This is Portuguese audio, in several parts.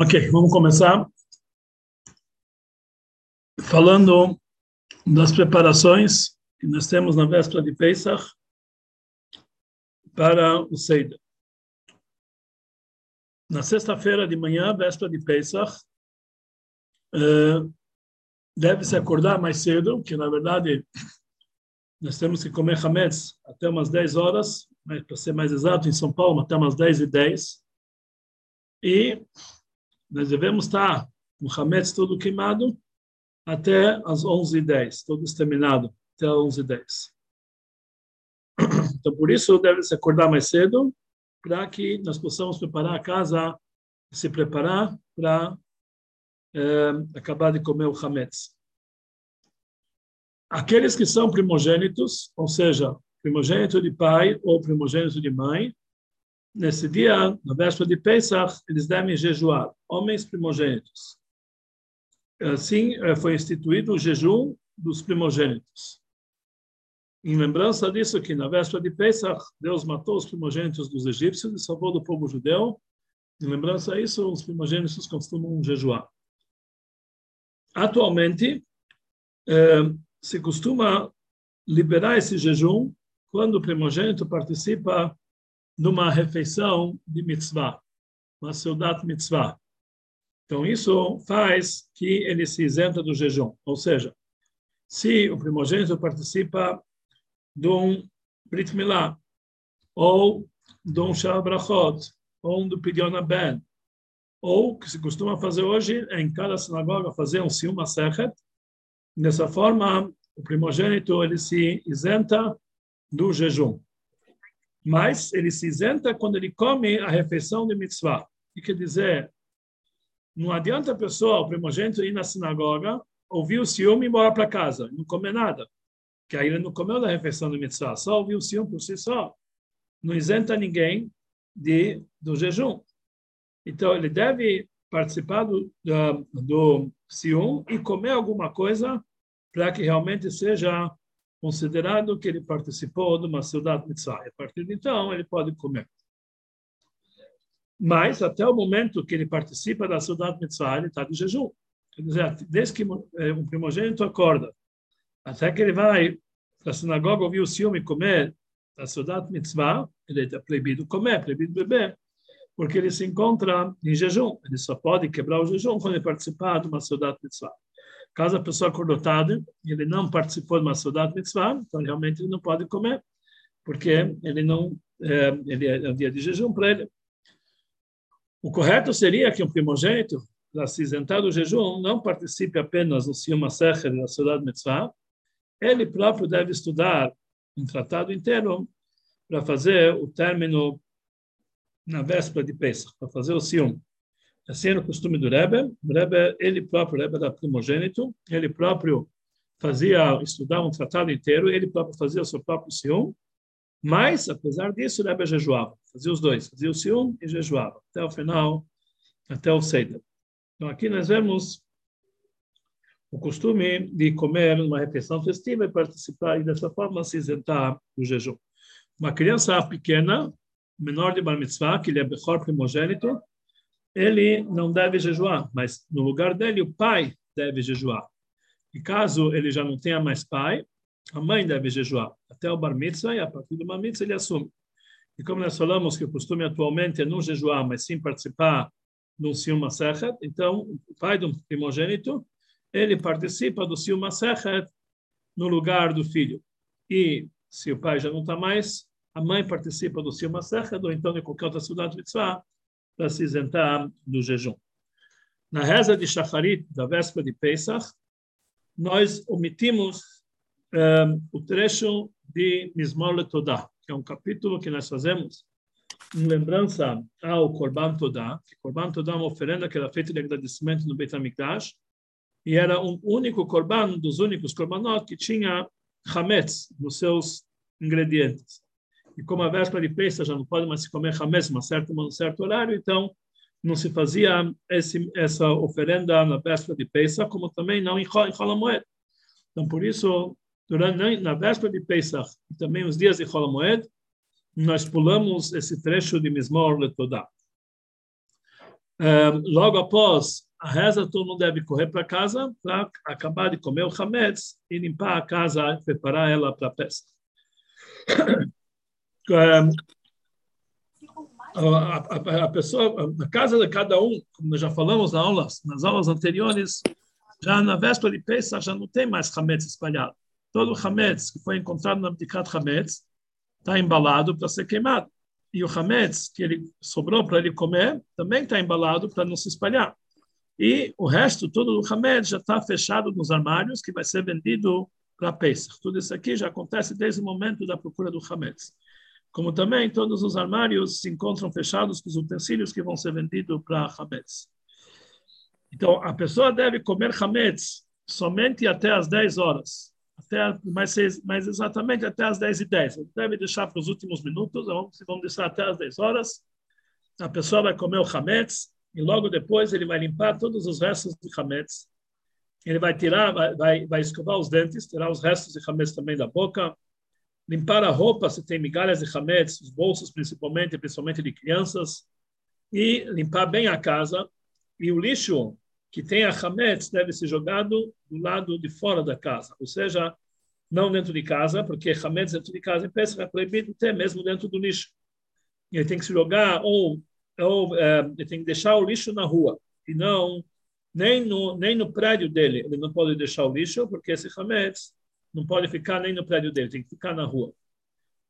Ok, vamos começar falando das preparações que nós temos na véspera de Pesach para o Seder. Na sexta-feira de manhã, véspera de Pesach, eh, deve-se acordar mais cedo, que na verdade nós temos que comer hametz até umas 10 horas, para ser mais exato, em São Paulo, até umas 10 e 10. E nós devemos estar com o Hametz todo queimado até as 11h10, todo exterminado até as 11h10. Então, por isso, deve se acordar mais cedo, para que nós possamos preparar a casa, se preparar para é, acabar de comer o Hametz. Aqueles que são primogênitos, ou seja, primogênito de pai ou primogênito de mãe, nesse dia, na véspera de Pesach, eles devem jejuar, homens primogênitos. Assim, eh, foi instituído o jejum dos primogênitos. Em lembrança disso, que na véspera de Pesach, Deus matou os primogênitos dos egípcios e salvou do povo judeu. Em lembrança disso, os primogênitos costumam jejuar. Atualmente, eh, se costuma liberar esse jejum quando o primogênito participa numa refeição de mitzvah, uma seudat mitzvah. Então, isso faz que ele se isenta do jejum. Ou seja, se o primogênito participa de um Brit Milá, ou de um Shal Brachot, ou do Pidyon Ben, ou que se costuma fazer hoje é em cada sinagoga fazer um Sium Asechet. Dessa forma, o primogênito ele se isenta do jejum mas ele se isenta quando ele come a refeição de mitzvah. Que quer dizer? Não adianta a pessoa, o primogênito, ir na sinagoga, ouvir o ciúme e ir embora para casa, não comer nada. Que aí ele não comeu da refeição de mitzvah, só ouvir o ciúme por si só. Não isenta ninguém de, do jejum. Então, ele deve participar do, do, do ciúme e comer alguma coisa para que realmente seja considerado que ele participou de uma cidade mitzvah. A partir de então, ele pode comer. Mas, até o momento que ele participa da cidade mitzvah, ele está de jejum. Quer dizer, desde que eh, um primogênito acorda, até que ele vai para a sinagoga ouvir o ciúme comer da cidade mitzvah, ele é proibido comer, proibido beber, porque ele se encontra em jejum. Ele só pode quebrar o jejum quando ele participar de uma cidade mitzvah. Caso a pessoa e ele não participou de uma saudade mitzvah, então realmente ele não pode comer, porque ele não é, ele é um dia de jejum para ele. O correto seria que um primogênito, para se isentar do jejum, não participe apenas no Siyum Secher da saudade mitzvah, ele próprio deve estudar um tratado inteiro para fazer o término na véspera de Pesach, para fazer o Siyum. Assim era o costume do Rebbe. O Rebbe, ele próprio, o Rebbe era primogênito, ele próprio fazia, estudar um tratado inteiro, ele próprio fazia o seu próprio Sium, mas, apesar disso, o Rebbe jejuava, fazia os dois, fazia o Sium e jejuava, até o final, até o Seder. Então, aqui nós vemos o costume de comer numa refeição festiva e participar, e dessa forma se isentar do jejum. Uma criança pequena, menor de bar mitzvah, que ele é Bechor primogênito, ele não deve jejuar, mas no lugar dele o pai deve jejuar. E caso ele já não tenha mais pai, a mãe deve jejuar até o bar mitzvah e a partir do bar mitzvah ele assume. E como nós falamos que o costume atualmente é não jejuar, mas sim participar do Sium Masechet, então o pai do primogênito, ele participa do Sium Masechet no lugar do filho. E se o pai já não está mais, a mãe participa do Sium Masechet, ou então de qualquer outra cidade mitzvah, para se isentar do jejum. Na reza de Shacharit, da véspera de Pesach, nós omitimos um, ehm, o trecho de Mizmor Letodá, que é um capítulo que nós fazemos em lembrança ao Korban Todá, que Korban Todá é uma oferenda que era feita de agradecimento no Beit HaMikdash, e era um único Korban, um dos únicos Korbanot, que tinha Hametz nos seus ingredientes. E como a véspera de Pesach já não pode mais se comer Hametz um certo, um certo horário, então não se fazia esse, essa oferenda na véspera de Pesach, como também não em Holomoed. Então, por isso, durante, na véspera de Pesach e também os dias de Holomoed, nós pulamos esse trecho de Mismor Letodá. logo após a reza, todo mundo deve correr para casa para acabar de comer o hametz e limpar a casa, preparar ela para a festa. A, a, a, pessoa, a casa de cada um, como nós já falamos nas aulas, nas aulas anteriores, já na véspera de Pesach já não tem mais hametz espalhado. Todo o hametz que foi encontrado na Abdikat Hametz está embalado para ser queimado. E o hametz que ele sobrou para ele comer também está embalado para não se espalhar. E o resto, todo o hametz já está fechado nos armários que vai ser vendido para Pesach. Tudo isso aqui já acontece desde o momento da procura do hametz como também todos os armários se encontram fechados com os utensílios que vão ser vendidos para Hametz. Então, a pessoa deve comer Hametz somente até as 10 horas, até, mais, mais exatamente até as 10 e 10. Deve deixar para os últimos minutos, vamos, vamos deixar até as 10 horas. A pessoa vai comer o Hametz e logo depois ele vai limpar todos os restos de Hametz. Ele vai tirar, vai, vai, vai escovar os dentes, tirar os restos de Hametz também da boca, limpar a roupa se tem migalhas de hametz, os bolsos principalmente, principalmente de crianças, e limpar bem a casa. E o lixo que tem a hametz deve ser jogado do lado de fora da casa, ou seja, não dentro de casa, porque hametz dentro de casa em Pesach é proibido ter mesmo dentro do lixo. Ele tem que se jogar ou ou é, ele tem que deixar o lixo na rua e não nem no nem no prédio dele. Ele não pode deixar o lixo porque esse hametz não pode ficar nem no prédio dele, tem que ficar na rua.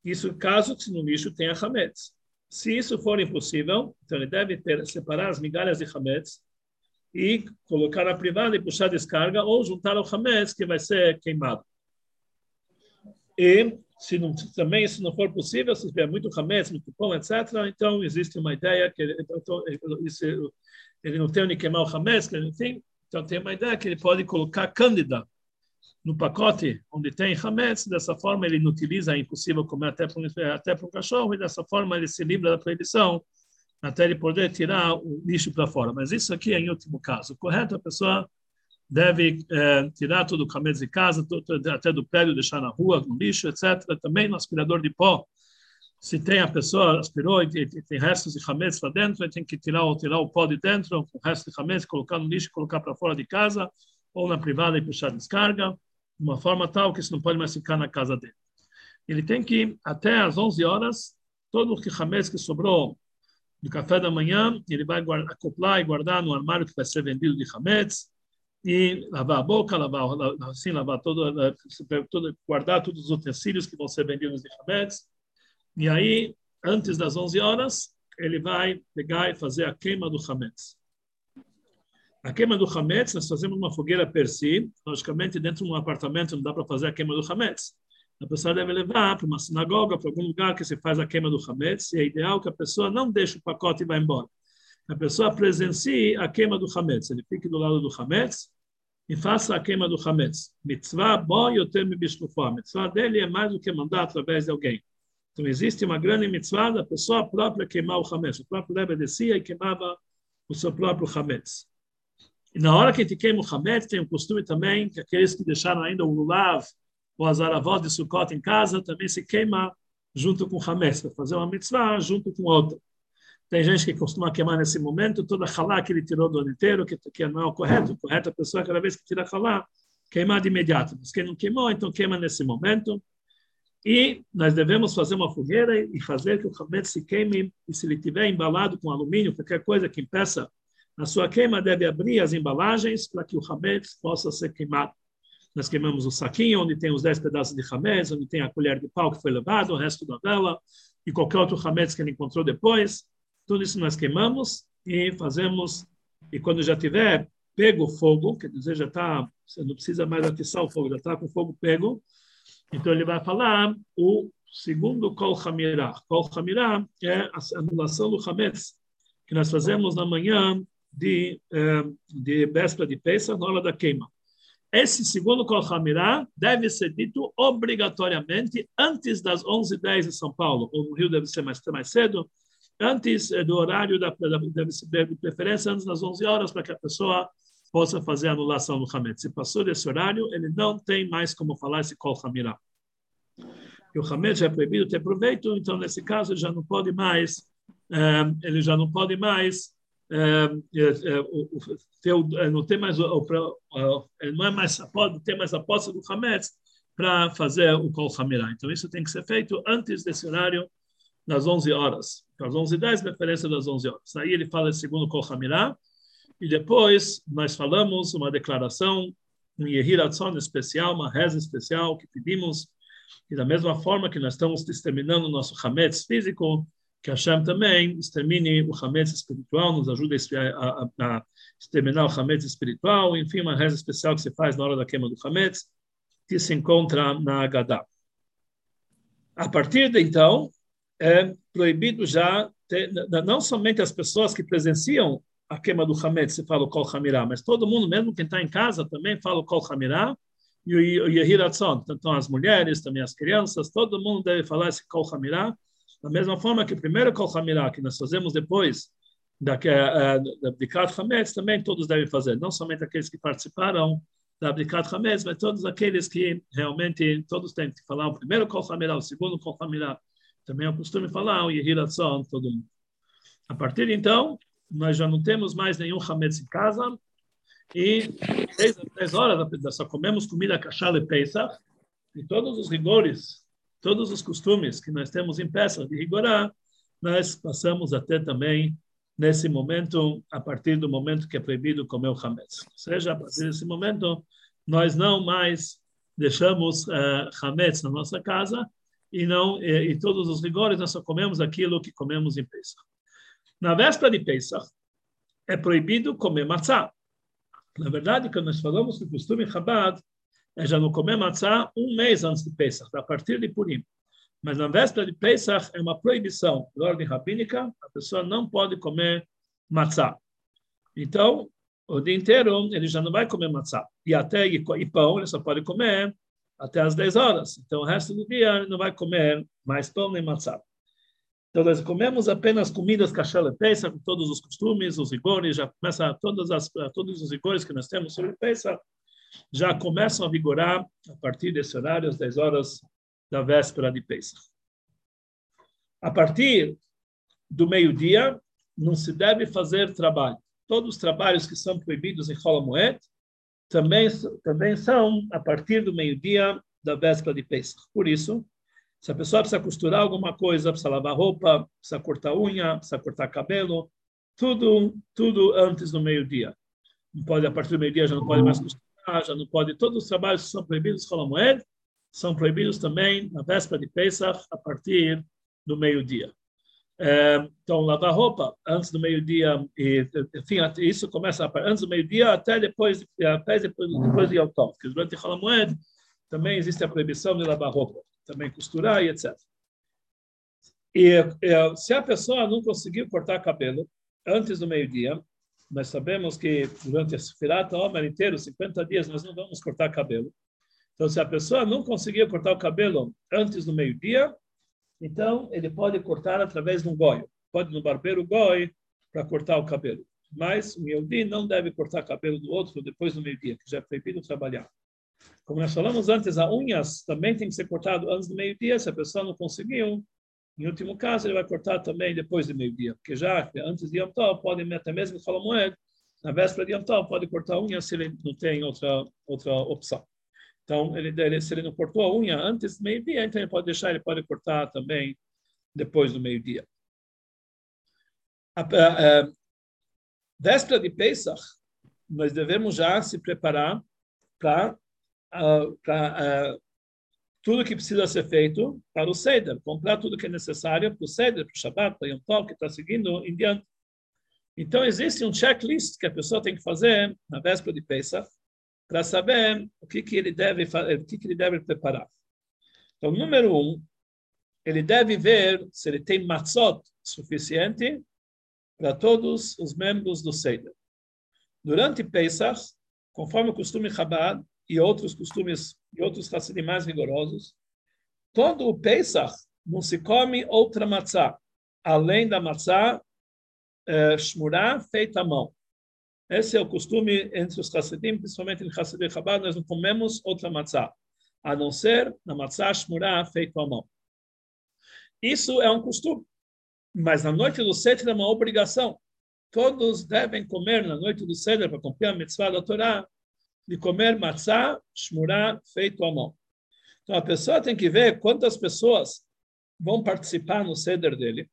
Isso caso que no lixo tenha hametz. Se isso for impossível, então ele deve ter, separar as migalhas de hametz e colocar na privada e puxar a descarga ou juntar ao hametz que vai ser queimado. E se não, também se não for possível, se tiver muito hametz, muito pão, etc., então existe uma ideia que ele, então, ele, ele não tem onde queimar o hametz, enfim, então tem uma ideia que ele pode colocar cândida no pacote onde tem hametz, dessa forma ele não utiliza, é impossível comer até para, até para um cachorro, e dessa forma ele se livra da proibição até ele poder tirar o lixo para fora. Mas isso aqui é em último caso. Correto? A pessoa deve é, tirar todo o hametz de casa, todo, até do prédio, deixar na rua, no lixo, etc. Também no aspirador de pó. Se tem a pessoa aspirou e tem restos de hametz lá dentro, ele tem que tirar, tirar o pó de dentro, o resto de hametz, colocar no lixo, colocar para fora de casa, ou na privada e puxar descarga de uma forma tal que isso não pode mais ficar na casa dele. Ele tem que, até às 11 horas, todo o hametz que sobrou do café da manhã, ele vai guardar, acoplar e guardar no armário que vai ser vendido de hametz, e lavar a boca, lavar, assim, lavar todo, todo, guardar todos os utensílios que vão ser vendidos de hametz. E aí, antes das 11 horas, ele vai pegar e fazer a queima do hametz. A queima do Hametz, nós fazemos uma fogueira per si. Logicamente, dentro de um apartamento não dá para fazer a queima do Hametz. A pessoa deve levar para uma sinagoga, para algum lugar que se faz a queima do Hametz. E é ideal que a pessoa não deixe o pacote e vá embora. A pessoa presencie a queima do Hametz. Ele fique do lado do Hametz e faça a queima do Hametz. Mitzvah bom e o termo A mitzvah dele é mais do que mandar através de alguém. Então, existe uma grande mitzvah da pessoa própria queimar o Hametz. O próprio Rebbe descia e queimava o seu próprio Hametz. E na hora que o Hametz, tem um costume também que aqueles que deixaram ainda o Lulav ou as aravós de Sukkot em casa também se queima junto com o Hametz, para fazer uma mitzvah junto com outra. Tem gente que costuma queimar nesse momento toda a halá que ele tirou do ano inteiro, que, que não é o correto. O correto é a pessoa, cada vez que tira a halá, queimar de imediato. Mas quem não queimou, então queima nesse momento. E nós devemos fazer uma fogueira e fazer que o Hametz se queime, e se ele tiver embalado com alumínio, qualquer coisa que impeça na sua queima, deve abrir as embalagens para que o hametz possa ser queimado. Nós queimamos o saquinho, onde tem os 10 pedaços de hametz, onde tem a colher de pau que foi levado, o resto da vela, e qualquer outro hametz que ele encontrou depois. Tudo isso nós queimamos e fazemos, e quando já tiver pego o fogo, quer dizer, já está, você não precisa mais atiçar o fogo, já está com o fogo pego, então ele vai falar o segundo Kol Hamirah. Kol Hamirah é a anulação do Hametz, que nós fazemos na manhã de, eh, de véspera de Pesach, na hora da queima. Esse segundo Kol deve ser dito obrigatoriamente antes das 11h10 em São Paulo, ou no Rio deve ser mais, mais cedo, antes eh, do horário, da, deve ser de preferência antes das 11 horas, para que a pessoa possa fazer a anulação do Hametz. Se passou desse horário, ele não tem mais como falar esse Kol. E o Hametz já é proibido ter proveito, então nesse caso já não pode mais, eh, ele já não pode mais o, não tem mais não é mais pode ter mais a posse do Hametz para fazer o Kol Hamirá. Então isso tem que ser feito antes desse horário das 11 horas. Às 11h10, referência das 11 horas. Aí ele fala segundo Kol Hamirá, e depois nós falamos uma declaração, um Yehiratzon especial, uma reza especial que pedimos, e da mesma forma que nós estamos exterminando o nosso Hametz físico, que Hashem também extermine o Hametz espiritual, nos ajude a, a, a exterminar o Hametz espiritual, enfim, uma reza especial que se faz na hora da queima do Hametz, que se encontra na Agadá. A partir de então, é proibido já, ter, não somente as pessoas que presenciam a queima do Hametz, se fala o Kol Hamirá, mas todo mundo, mesmo quem está em casa, também fala o Kol Hamirá, e o Yehiratzon, então as mulheres, também as crianças, todo mundo deve falar esse Kol Hamirá, da mesma forma que primeiro Kol Hamirá, que nós fazemos depois da, uh, da Abdikat Hametz, também todos devem fazer, não somente aqueles que participaram da Abdikat Hametz, mas todos aqueles que realmente, todos têm que falar o primeiro Kol Hamirá, o segundo Kol Hamirá, também é o costume falar o Yehiratzon, todo mundo. A partir de então, nós já não temos mais nenhum Hametz em casa, e três horas só comemos comida cachal e Pesach, e todos os rigores, todos os costumes que nós temos em Pesach de rigorar, nós passamos até também nesse momento, a partir do momento que é proibido comer o Hametz. Ou seja, a partir desse momento, nós não mais deixamos uh, Hametz na nossa casa e não e, e, todos os rigores nós só comemos aquilo que comemos em Pesach. Na véspera de Pesach, é proibido comer matzá. Na verdade, quando nós falamos que o costume Chabad é já não comer matzá um mês antes de Pesach, a partir de Purim. Mas na véspera de Pesach é uma proibição, por ordem rabínica, a pessoa não pode comer matzá. Então, o dia inteiro ele já não vai comer matzá. E até e, pão ele só pode comer até as 10 horas. Então, o resto do dia ele não vai comer mais pão nem matzá. Então, nós comemos apenas comidas cachela peça, com todos os costumes, os rigores, já começa todas as, todos os rigores que nós temos sobre peça, já começam a vigorar a partir desse horário, às 10 horas da véspera de Pesach. A partir do meio-dia, não se deve fazer trabalho. Todos os trabalhos que são proibidos em Holomoed também, também são a partir do meio-dia da véspera de Pesach. Por isso, se a pessoa precisa costurar alguma coisa, precisa lavar roupa, precisa cortar unha, precisa cortar cabelo, tudo, tudo antes do meio-dia. Não pode, a partir do meio-dia já não pode mais costurar, já não pode. Todos os trabalhos que são proibidos com moeda são proibidos também na véspera de Pesach, a partir do meio-dia. É, então, lavar roupa antes do meio-dia, enfim, isso começa antes do meio-dia até depois, até depois, depois de Yom porque durante Holomoed também existe a proibição de lavar roupa também costurar e etc. E é, se a pessoa não conseguiu cortar cabelo antes do meio-dia, nós sabemos que durante a Sefirata Omer inteiro, 50 dias, nós não vamos cortar cabelo. Então, se a pessoa não conseguiu cortar o cabelo antes do meio-dia, então ele pode cortar através de um goi. Pode no barbeiro goi para cortar o cabelo. Mas o Yehudi não deve cortar cabelo do outro depois do meio-dia, que já é proibido trabalhar. Como nós falamos antes, as unhas também tem que ser cortado antes do meio-dia. Se a pessoa não conseguiu, em último caso, ele vai cortar também depois do meio-dia. Porque já antes de Yom Tov, pode até mesmo falar moeda, na véspera de Yom Tov, pode cortar a unha se ele não tem outra, outra opção. Então, ele, se ele não cortou a unha antes do meio-dia, então ele pode deixar, ele pode cortar também depois do meio-dia. A, a, a, véspera de Pesach, nós devemos já se preparar para para uh, tudo que precisa ser feito para o Seder, comprar tudo que é necessário para o Seder, para o Shabbat, para o Yom Tov, que está seguindo em diante. Então, existe um checklist que a pessoa tem que fazer na véspera de Pesach para saber o que, que ele deve o que, que ele deve preparar. Então, número um, ele deve ver se ele tem matzot suficiente para todos os membros do Seder. Durante Pesach, conforme o costume Chabad, e outros costumes e outros Hassidim mais rigorosos, todo o Pesach não se come outra matzá, além da matzá é, shmurá feita à mão. Esse é o costume entre os Hassidim, principalmente em Hassidim Chabad, nós não comemos outra matzá, a não ser na matzá shmurá feita à mão. Isso é um costume, mas na noite do sete é uma obrigação. todos devem comer na noite do Seder para cumprir a mitzvah da Torá, de comer matzá, shmurá, feito à mão. Então a pessoa tem que ver quantas pessoas vão participar no Seder dele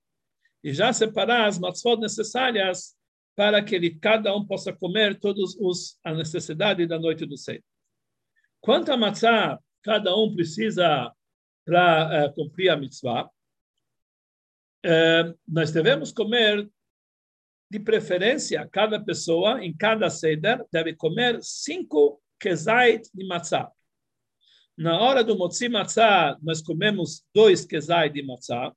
e já separar as matzot necessárias para que ele, cada um possa comer todos os a necessidade da noite do Seder. Quanta matzá cada um precisa para uh, cumprir a mitzvah? Uh, nós devemos comer de preferência, cada pessoa, em cada seder, deve comer cinco kezait de matzah. Na hora do motzi matzah, nós comemos dois kezait de matzah,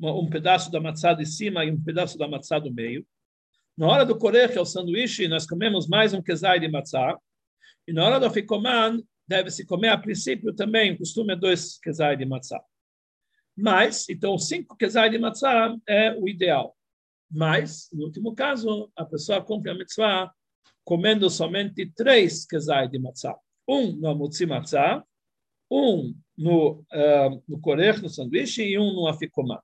um pedaço da matzah de cima e um pedaço da matzah do meio. Na hora do korech, é o sanduíche, nós comemos mais um kezait de matzah. E na hora do afikoman, deve-se comer a princípio também, o costume é dois kezait de matzah. Mas, então, cinco kezait de matzah é o ideal. Mas, no último caso, a pessoa cumpre a mitzvah comendo somente três kezai de matzah. Um no mutzi matzah, um no, uh, no korech, no sanduíche, e um no afikomá.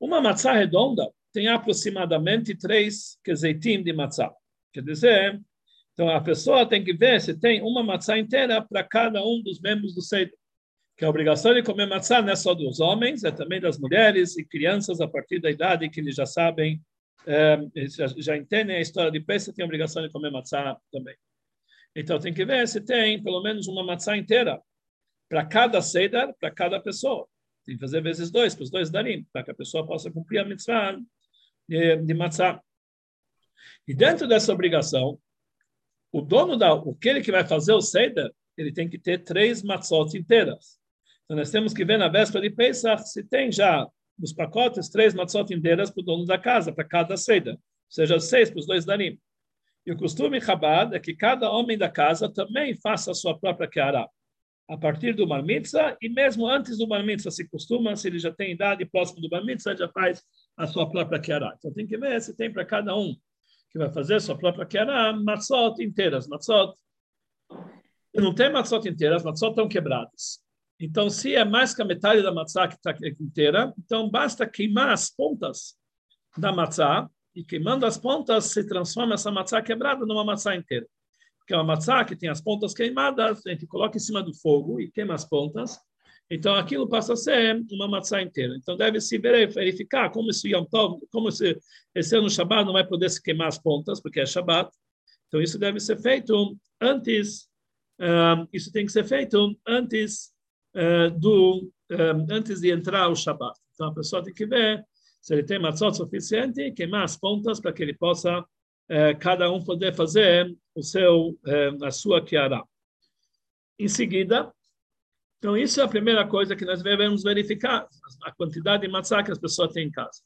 Uma matzah redonda tem aproximadamente três kezeitim de matzah. Quer dizer, então a pessoa tem que ver se tem uma matzah inteira para cada um dos membros do Seder que a obrigação de comer matzá não é só dos homens, é também das mulheres e crianças a partir da idade que eles já sabem, é, já, já, entendem a história de Pesach, tem a obrigação de comer matzá também. Então tem que ver se tem pelo menos uma matzá inteira para cada seder, para cada pessoa. Tem que fazer vezes dois, para os dois darim, para que a pessoa possa cumprir a mitzvah de, de matzá. E dentro dessa obrigação, o dono da, o que ele que vai fazer o seder, ele tem que ter três matzot inteiras. Então, nós temos que ver na véspera de Pesach se tem já nos pacotes três matzot inteiras para o dono da casa, para cada seda, ou seja, seis para os dois danim. E o costume Chabad é que cada homem da casa também faça a sua própria keará. A partir do Bar Mitzvah, e mesmo antes do Bar Mitzvah, se costuma, se ele já tem idade próximo do Bar Mitzvah, já faz a sua própria keará. Então tem que ver se tem para cada um que vai fazer a sua própria keará, matzot inteiras, matzot. Não tem matzot inteiras, matzot estão quebradas. Então, se é mais que a metade da matzá que está inteira, então basta queimar as pontas da matzá, e queimando as pontas se transforma essa matzá quebrada numa matzá inteira. Porque é uma matzá que tem as pontas queimadas, a gente coloca em cima do fogo e queima as pontas, então aquilo passa a ser uma matzá inteira. Então deve-se verificar como esse Yom Tov, como esse, esse ano Shabbat não vai poder se queimar as pontas, porque é Shabbat. Então isso deve ser feito antes, uh, isso tem que ser feito antes uh, do um, antes de entrar o Shabat. Então a pessoa tem que ver se ele tem matzot suficiente, queimar as pontas para que ele possa uh, cada um poder fazer o seu a sua kiara. Em seguida, então isso é a primeira coisa que nós devemos verificar a quantidade de matzah que as pessoas têm em casa.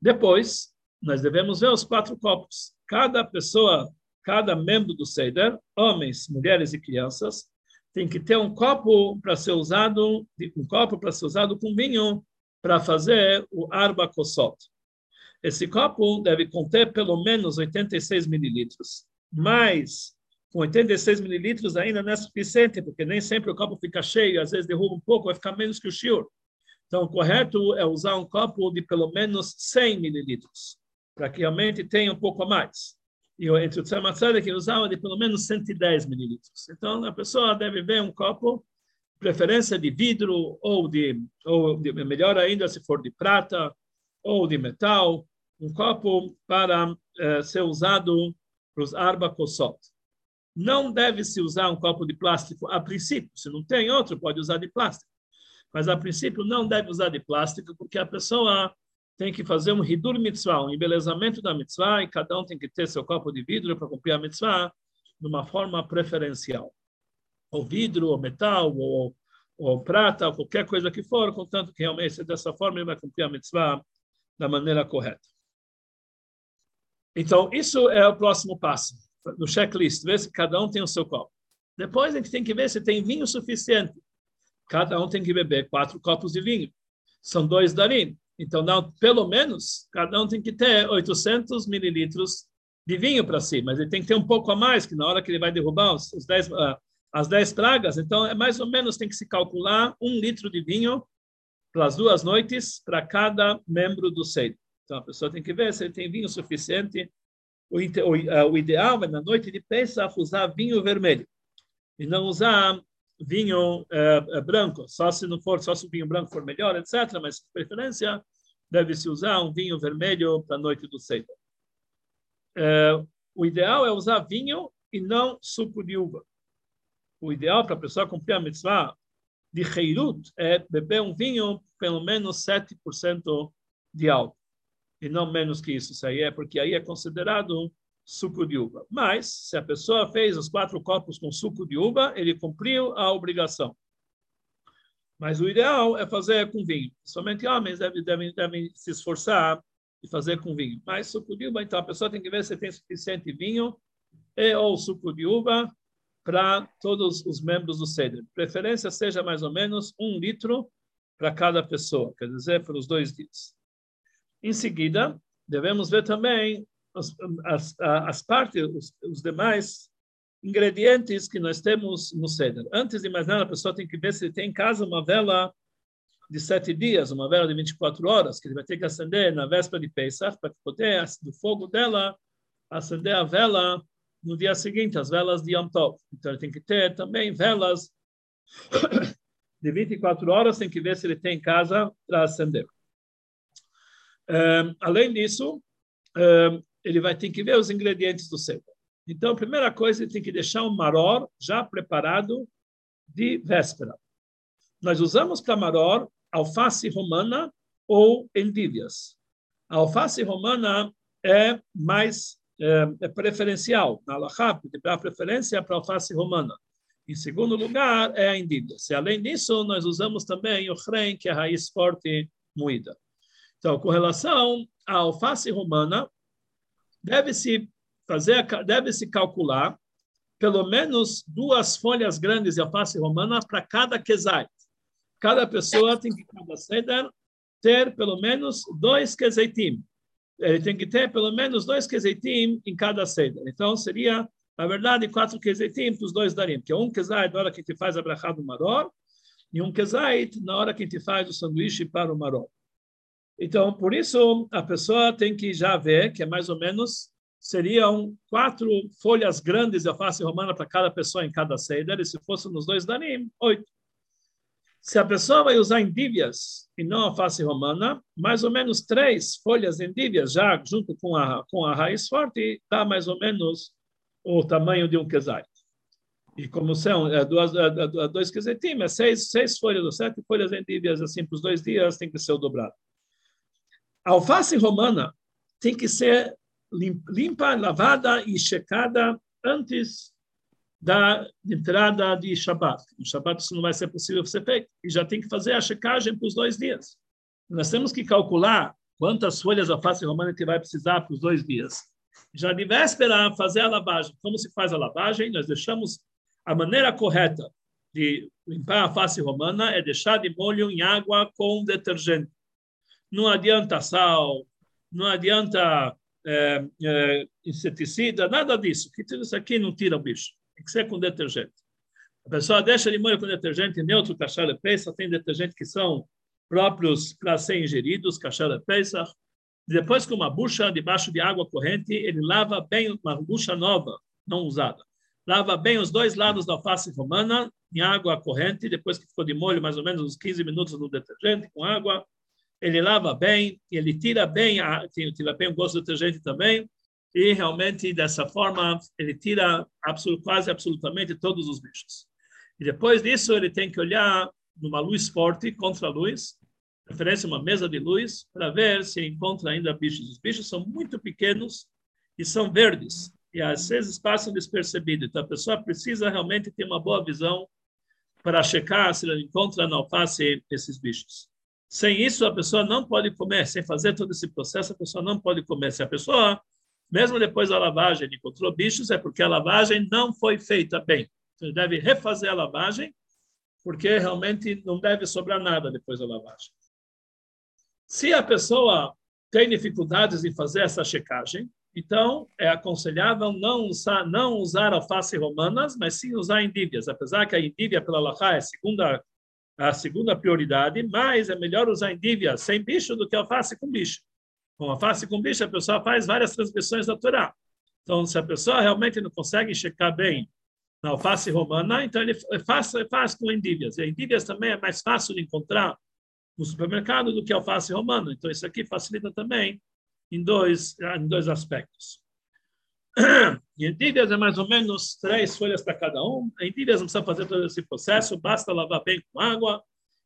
Depois, nós devemos ver os quatro copos. Cada pessoa, cada membro do Seder, homens, mulheres e crianças, tem que ter um copo para ser usado, um copo para ser usado com vinho para fazer o arba kosot. Esse copo deve conter pelo menos 86 mililitros, mas com 86 mililitros ainda não é suficiente, porque nem sempre o copo fica cheio, às vezes derruba um pouco, vai ficar menos que o shiur. Então, o correto é usar um copo de pelo menos 100 mililitros, para que realmente tenha um pouco a mais e o tzematzada que usava de pelo menos 110 mililitros. Então, a pessoa deve ver um copo, preferência de vidro ou de, ou de, melhor ainda se for de prata ou de metal, um copo para eh, ser usado para os arba kosot. Não deve se usar um copo de plástico a princípio. Se não tem outro, pode usar de plástico. Mas a princípio não deve usar de plástico, porque a pessoa tem que fazer um hidur mitzvah, um embelezamento da mitzvah, e cada um tem que ter seu copo de vidro para cumprir a mitzvah de uma forma preferencial. Ou vidro, ou metal, ou, ou prata, ou qualquer coisa que for, contanto que realmente dessa forma ele vai cumprir a mitzvah da maneira correta. Então, isso é o próximo passo, no checklist, ver se cada um tem o seu copo. Depois a gente tem que ver se tem vinho suficiente. Cada um tem que beber quatro copos de vinho. São dois darim. Então, não, pelo menos, cada um tem que ter 800 mililitros de vinho para si, mas ele tem que ter um pouco a mais, que na hora que ele vai derrubar os, os 10, uh, as 10 pragas, então, é mais ou menos, tem que se calcular um litro de vinho pelas duas noites para cada membro do seio. Então a pessoa tem que ver se ele tem vinho suficiente. O, o, o ideal é na noite de Pesach usar vinho vermelho e não usar vinho é, branco, só se não for, só se o vinho branco for melhor, etc. Mas de preferência deve-se usar um vinho vermelho para a noite do Seder. É, o ideal é usar vinho e não suco de uva. O ideal para a pessoa cumprir a mitzvah de Heirut é beber um vinho pelo menos 7% de álcool. E não menos que isso. Isso aí é porque aí é considerado suco de uva. Mas, se a pessoa fez os quatro copos com suco de uva, ele cumpriu a obrigação. Mas o ideal é fazer com vinho. Somente homens devem, devem, devem se esforçar e fazer com vinho. Mas suco de uva, então, a pessoa tem que ver se tem suficiente vinho e ou suco de uva para todos os membros do Seder. Preferência seja mais ou menos um litro para cada pessoa, quer dizer, para os dois dias. Em seguida, devemos ver também as, as, partes, os, os, demais ingredientes que nós temos no Seder. Antes de mais nada, a pessoa tem que ver se tem em casa uma vela de sete dias, uma vela de 24 horas, que ele vai ter que acender na véspera de Pesach, para poder, do fogo dela, acender a vela no dia seguinte, as velas de Yom Tov. Então, ele tem que ter também velas de 24 horas, tem que ver se ele tem em casa para acender. Um, além disso, um, ele vai ter que ver os ingredientes do sebo. Então, a primeira coisa, ele tem que deixar um maror já preparado de véspera. Nós usamos para maror alface romana ou endívias. A alface romana é mais é, é preferencial. Na Alahá, dá preferência para a alface romana. Em segundo lugar, é a indígena. Se além disso, nós usamos também o chrem, que é a raiz forte moída. Então, com relação à alface romana, deve-se fazer, deve-se calcular pelo menos duas folhas grandes de alface romana para cada quesait. Cada pessoa tem que, cada seder, ter pelo menos dois queseitim ele tem que ter pelo menos dois queseitim em cada seda. Então, seria, na verdade, quatro queseitim para os dois darim, que é um quesait na hora que gente faz a brachá do maror, e um quesait na hora que gente faz o sanduíche para o maror. Então, por isso, a pessoa tem que já ver que é mais ou menos seriam quatro folhas grandes de alface romana para cada pessoa em cada seder, e se fosse nos dois darim, oito. Se a pessoa vai usar endívias e não a face romana, mais ou menos três folhas endívias, já junto com a, com a raiz forte, dá mais ou menos o tamanho de um quesait. E como são é, duas, é, é, dois queseitim, é seis, seis folhas ou sete folhas endívias, assim, para os dois dias, tem que ser o dobrado. A alface romana tem que ser limpa, lavada e checada antes da entrada de Shabbat. No Shabbat isso não vai ser possível ser feito. E já tem que fazer a checagem para os dois dias. Nós temos que calcular quantas folhas a face romana que vai precisar para os dois dias. Já de véspera, fazer a lavagem. Como se faz a lavagem? Nós deixamos a maneira correta de limpar a face romana é deixar de molho em água com detergente. Não adianta sal, não adianta é, é, inseticida, nada disso. Que tudo isso aqui não tira o bicho. Tem que ser com detergente. A pessoa deixa de molho com detergente neutro, cachaça peça, tem detergentes que são próprios para serem ingeridos, cachaça peça. Depois, com uma bucha debaixo de água corrente, ele lava bem uma bucha nova, não usada. Lava bem os dois lados da alface romana em água corrente, depois que ficou de molho mais ou menos uns 15 minutos no detergente com água. Ele lava bem, ele tira bem, tira bem o gosto do detergente também, e realmente dessa forma ele tira absolut, quase absolutamente todos os bichos. E depois disso ele tem que olhar numa luz forte contra a luz, preferência uma mesa de luz, para ver se encontra ainda bichos. Os bichos são muito pequenos e são verdes e às vezes passam despercebidos. Então a pessoa precisa realmente ter uma boa visão para checar se ela encontra na alface esses bichos. Sem isso, a pessoa não pode comer. Sem fazer todo esse processo, a pessoa não pode comer. Se a pessoa mesmo depois da lavagem, encontrou bichos, é porque a lavagem não foi feita bem. Então, ele deve refazer a lavagem, porque realmente não deve sobrar nada depois da lavagem. Se a pessoa tem dificuldades em fazer essa checagem, então é aconselhável não usar, não usar alface romanas, mas sim usar endívias. Apesar que a endívia pela Lachá é segunda, a segunda prioridade, mas é melhor usar endívia sem bicho do que alface com bicho. Com alface com bicho, a pessoa faz várias transgressões da Torá. Então, se a pessoa realmente não consegue checar bem na alface romana, então ele faz, faz com endívias. E endívias também é mais fácil de encontrar no supermercado do que alface romana. Então, isso aqui facilita também em dois, em dois aspectos. E endívias é mais ou menos três folhas para cada um. Endívias não precisa fazer todo esse processo, basta lavar bem com água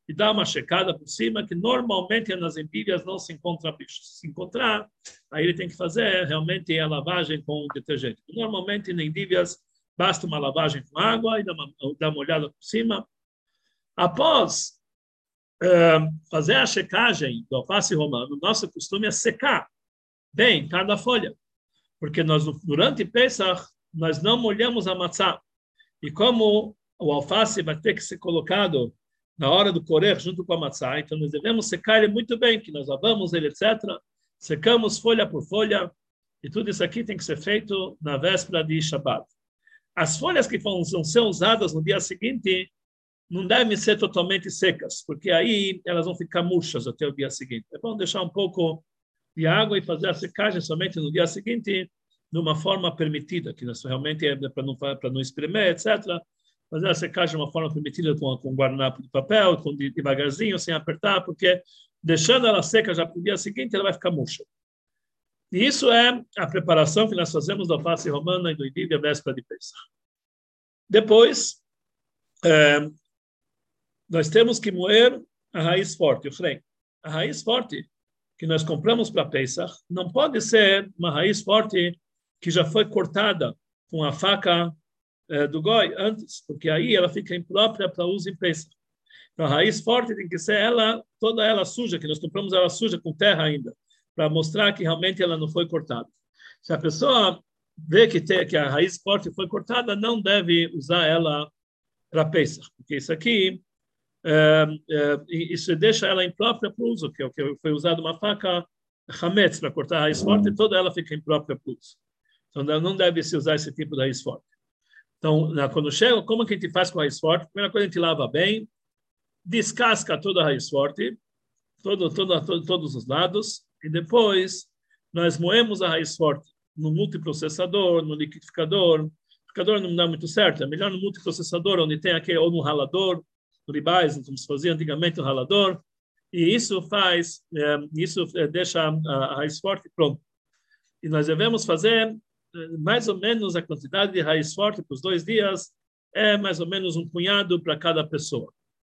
e dar uma checada por cima, que normalmente nas endívias não se encontra bicho. Se encontrar, aí ele tem que fazer realmente a lavagem com detergente. Normalmente, em endívias, basta uma lavagem com água e dar uma, dar uma olhada por cima. Após uh, fazer a checagem do alface romano, nosso costume é secar bem cada folha, porque nós durante Pesach nós não molhamos a matzá. E como o alface vai ter que ser colocado na hora do correr junto com a matzá. Então, nós devemos secar ele muito bem, que nós lavamos ele, etc. Secamos folha por folha, e tudo isso aqui tem que ser feito na véspera de Shabbat. As folhas que vão ser usadas no dia seguinte não devem ser totalmente secas, porque aí elas vão ficar murchas até o dia seguinte. É bom deixar um pouco de água e fazer a secagem somente no dia seguinte, de uma forma permitida, que realmente é para não, para não espremer, etc fazer a secagem de uma forma permitida com, com guardanapo de papel, com devagarzinho, sem apertar, porque deixando ela seca já para o dia seguinte, ela vai ficar murcha. E isso é a preparação que nós fazemos da alface romana e do Idiv, a véspera de Pesach. Depois, é, nós temos que moer a raiz forte, o frem. A raiz forte que nós compramos para Pesach não pode ser uma raiz forte que já foi cortada com a faca é, do goi antes, porque aí ela fica imprópria para uso em Pesach. Então, a raiz forte tem que ser ela, toda ela suja, que nós compramos ela suja com terra ainda, para mostrar que realmente ela não foi cortada. Se a pessoa vê que, tem, que a raiz forte foi cortada, não deve usar ela para Pesach, porque isso aqui é, é, isso deixa ela imprópria para uso, que é o que foi usado uma faca hametz para cortar a raiz forte, toda ela fica imprópria para uso. Então não deve se usar esse tipo de raiz forte. Então, quando chega, como que a gente faz com a raiz forte? Primeira coisa, a gente lava bem, descasca toda a raiz forte, todo, todo, todo, todos os lados, e depois nós moemos a raiz forte no multiprocessador, no liquidificador. O liquidificador não dá muito certo, é melhor no multiprocessador, onde tem aquele, ou no ralador, ribais, como se fazia antigamente no ralador, e isso faz, é, isso é, deixa a, raiz forte pronta. E nós devemos fazer mais ou menos a quantidade de raiz forte para os dois dias é mais ou menos um punhado para cada pessoa.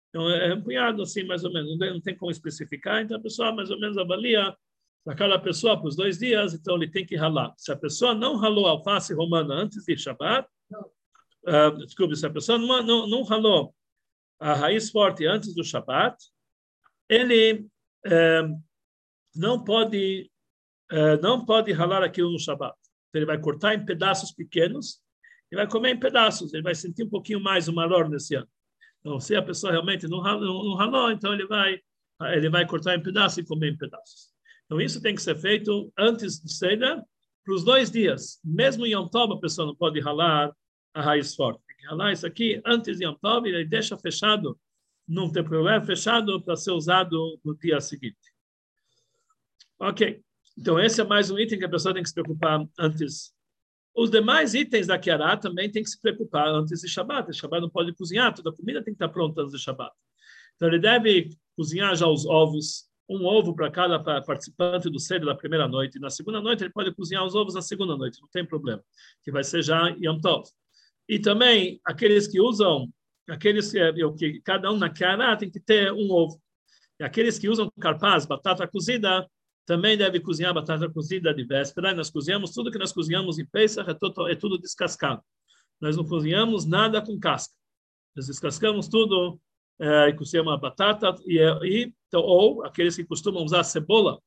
Então, é um punhado assim, mais ou menos, não tem como especificar, então a pessoa mais ou menos avalia para cada pessoa para os dois dias, então ele tem que ralar. Se a pessoa não ralou alface romana antes de Shabbat, uh, desculpe, se a pessoa não, não, não ralou a raiz forte antes do Shabbat, ele uh, não pode uh, não pode ralar aquilo no Shabbat. Então, ele vai cortar em pedaços pequenos e vai comer em pedaços. Ele vai sentir um pouquinho mais o maior nesse ano. Então, se a pessoa realmente não ralou, não ralou então ele vai, ele vai cortar em pedaços e comer em pedaços. Então, isso tem que ser feito antes do Seder, para os dois dias. Mesmo em Yom Tov, a pessoa não pode ralar a raiz forte. Ralar isso aqui antes de Yom Tov ele deixa fechado, não tem problema, fechado para ser usado no dia seguinte. Ok. Então, esse é mais um item que a pessoa tem que se preocupar antes. Os demais itens da Kiara também tem que se preocupar antes de Shabbat. O Shabbat não pode cozinhar, toda a comida tem que estar pronta antes de Shabbat. Então, ele deve cozinhar já os ovos, um ovo para cada participante do cedo da primeira noite. E na segunda noite, ele pode cozinhar os ovos na segunda noite, não tem problema, que vai ser já Yom Tov. E também, aqueles que usam, aqueles que, que cada um na Kiara tem que ter um ovo. E aqueles que usam carpaz, batata cozida, também deve cozinhar batata cozida de véspera. E nós cozinhamos tudo que nós cozinhamos em Pesach é, tudo, é tudo descascado. Nós não cozinhamos nada com casca. Nós descascamos tudo é, e cozinhamos a batata e, e então, ou aqueles que costumam usar cebola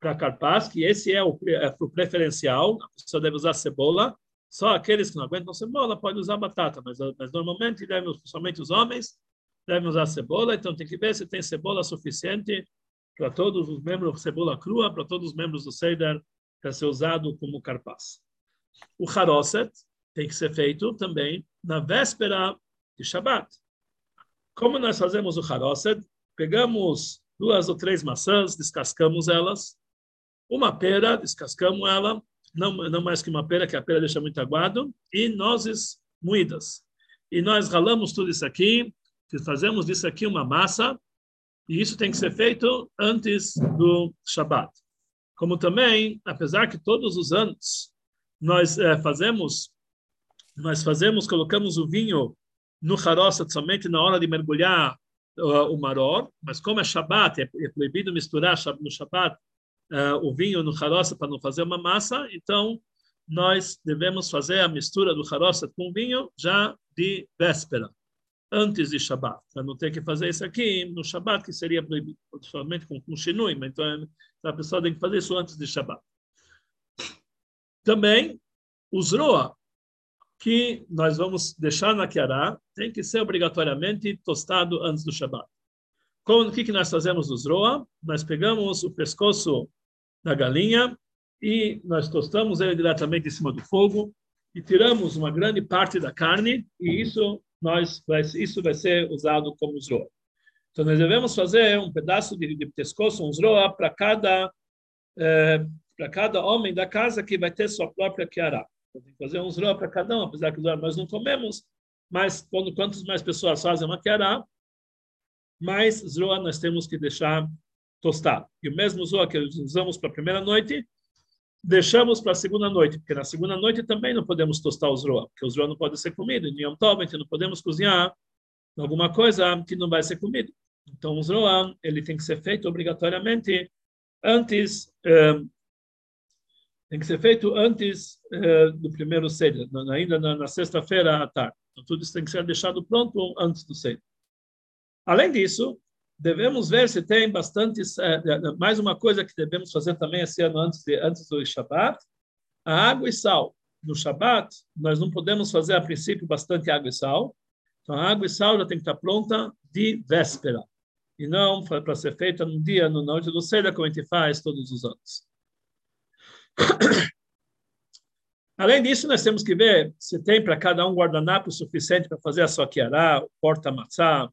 para carpaz, que esse é o, é o preferencial. A pessoa deve usar cebola. Só aqueles que não aguentam cebola podem usar batata, mas, mas normalmente devem, principalmente os homens, devem usar cebola. Então tem que ver se tem cebola suficiente para todos os membros, cebola crua, para todos os membros do Seder, para ser usado como carpaz. O Haroset tem que ser feito também na véspera de Shabbat. Como nós fazemos o Haroset? Pegamos duas ou três maçãs, descascamos elas, uma pera, descascamos ela, não, não mais que uma pera, que a pera deixa muito aguado, e nozes moídas. E nós ralamos tudo isso aqui, fazemos disso aqui uma massa, e isso tem que ser feito antes do Shabat. Como também, apesar que todos os anos nós é, fazemos, nós fazemos, colocamos o vinho no harossa somente na hora de mergulhar uh, o maror, mas como é Shabat, é, é proibido misturar no Shabat uh, o vinho no harossa para não fazer uma massa, então nós devemos fazer a mistura do harossa com vinho já de véspera, antes de Shabat, para não ter que fazer isso aqui no Shabat, que seria proibido, somente com, com mas então a pessoa tem que fazer isso antes de Shabat. Também, os roa, que nós vamos deixar na Kiara, tem que ser obrigatoriamente tostado antes do Shabat. Como, o que, que nós fazemos dos roa? Nós pegamos o pescoço da galinha e nós tostamos ele diretamente em cima do fogo e tiramos uma grande parte da carne e isso nós isso vai ser usado como zroa. Então nós devemos fazer um pedaço de, de pescoço, um zroa para cada eh, para cada homem da casa que vai ter sua própria kiara. Então, tem que fazer um zroa para cada um, apesar que nós não comemos, mas quando quantas mais pessoas fazem uma kiara, mais zroa nós temos que deixar tostado. E o mesmo zroa que usamos para a primeira noite, deixamos para a segunda noite, porque na segunda noite também não podemos tostar os roa, porque os roa não podem ser comidos, em Yom não podemos cozinhar alguma coisa que não vai ser comido. Então, os roa, ele tem que ser feito obrigatoriamente antes, eh, tem que ser feito antes eh, do primeiro seder, ainda na, na sexta-feira à tarde. Então, tudo isso tem que ser deixado pronto antes do seder. Além disso, devemos ver se tem bastante eh, mais uma coisa que devemos fazer também esse ano antes de antes do Shabat, a água e sal. No Shabat, nós não podemos fazer a princípio bastante água e sal. Então a água e sal já tem que estar pronta de véspera e não para ser feita no dia no noite do Seder como a gente faz todos os anos. Além disso, nós temos que ver se tem para cada um guardanapo suficiente para fazer a sua quiará, porta-matzá,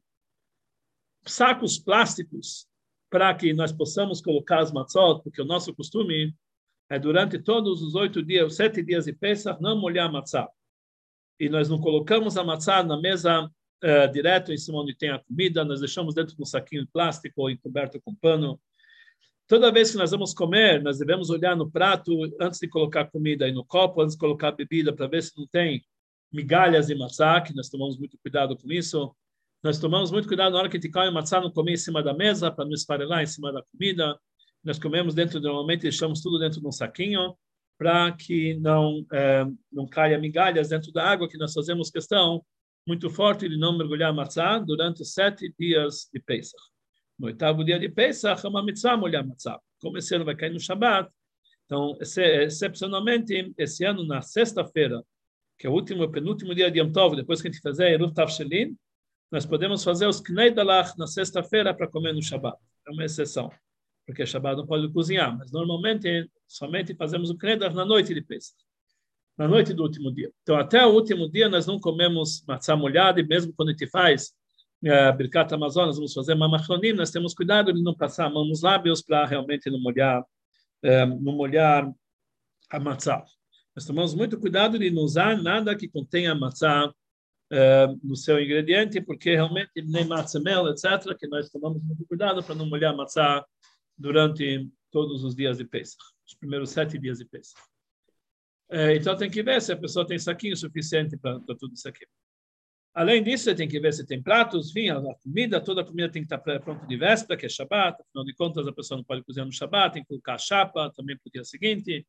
sacos plásticos para que nós possamos colocar as matzot, porque o nosso costume é durante todos os oito dias, os sete dias de Pesach, não molhar a matzá. E nós não colocamos a matzá na mesa uh, direto em cima onde tem a comida, nós deixamos dentro de um saquinho de plástico ou encoberto com pano. Toda vez que nós vamos comer, nós devemos olhar no prato antes de colocar comida e no copo, antes de colocar bebida, para ver se não tem migalhas de matzá, que nós tomamos muito cuidado com isso. Nós tomamos muito cuidado na hora que a gente come matzá, não comer em cima da mesa, para não esfarelar em cima da comida. Nós comemos dentro, normalmente deixamos tudo dentro de um saquinho, para que não é, não caia migalhas dentro da água, que nós fazemos questão muito forte de não mergulhar matzá durante sete dias de Pesach. No oitavo dia de Pesach, é uma mitzvah molhar matzá. Como esse ano vai cair no Shabat, então, excepcionalmente, esse ano, na sexta-feira, que é o último, penúltimo dia de Yom Tov, depois que a gente fizer Eruv Tavshelin, nós podemos fazer os Knei Dalach na sexta-feira para comer no Shabat. É uma exceção, porque Shabat não pode cozinhar, mas normalmente somente fazemos o Knei Dalach na noite de Pesach, na noite do último dia. Então, até o último dia, nós não comemos matzá molhada, e mesmo quando a gente faz uh, Birkat Amazonas, vamos fazer mamachronim, nós temos cuidado de não passar a mão nos lábios para realmente não molhar, uh, não molhar a matzá. Nós tomamos muito cuidado de não usar nada que contenha matzá uh, no seu ingrediente, porque realmente nem matzah mel, etc., que nós tomamos muito cuidado para não molhar matzá durante todos os dias de Pesach, os primeiros sete dias de Pesach. Uh, então tem que ver se a pessoa tem saquinho suficiente para tudo isso aqui. Além disso, tem que ver se tem pratos, enfim, a comida, toda a comida tem que estar pronta de véspera, que é Shabat, afinal de contas a pessoa não pode cozinhar no Shabat, tem que colocar a chapa também para o dia seguinte.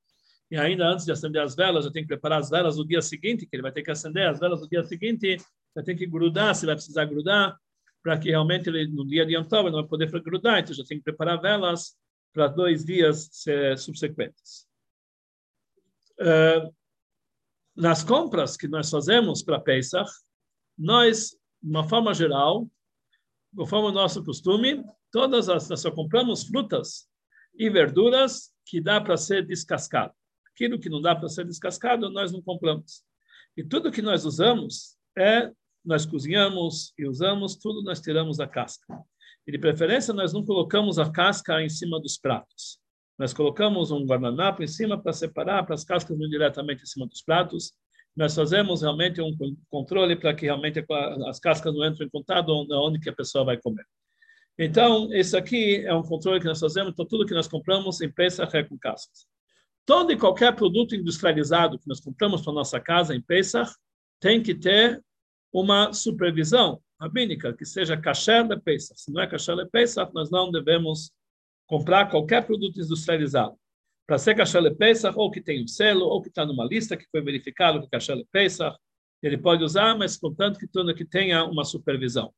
E ainda antes de acender as velas, eu tenho que preparar as velas do dia seguinte, que ele vai ter que acender as velas do dia seguinte, vai ter que grudar, se vai precisar grudar, para que realmente ele, no dia de Yom Tov não vai poder grudar, então já tem que preparar velas para dois dias subsequentes. Uh, nas compras que nós fazemos para Pesach, nós, de uma forma geral, conforme o nosso costume, todas as nós só compramos frutas e verduras que dá para ser descascado. Aquilo que não dá para ser descascado, nós não compramos. E tudo que nós usamos é nós cozinhamos e usamos, tudo nós tiramos da casca. E de preferência nós não colocamos a casca em cima dos pratos. nós colocamos um guardanapo em cima para separar, para as cascas não diretamente em cima dos pratos. Nós fazemos realmente um controle para que realmente as cascas não entrem em contato onde que a pessoa vai comer. Então, esse aqui é um controle que nós fazemos, então tudo que nós compramos em Pesach é com cascas. Todo e qualquer produto industrializado que nós compramos para nossa casa em Pesach tem que ter uma supervisão rabínica, que seja kasher de Pesach. Se não é kasher de Pesach, nós não devemos comprar qualquer produto industrializado. Para ser kasher de Pesach, ou que tem um selo, ou que está numa lista que foi verificado que é de Pesach, ele pode usar, mas contanto que tenha uma supervisão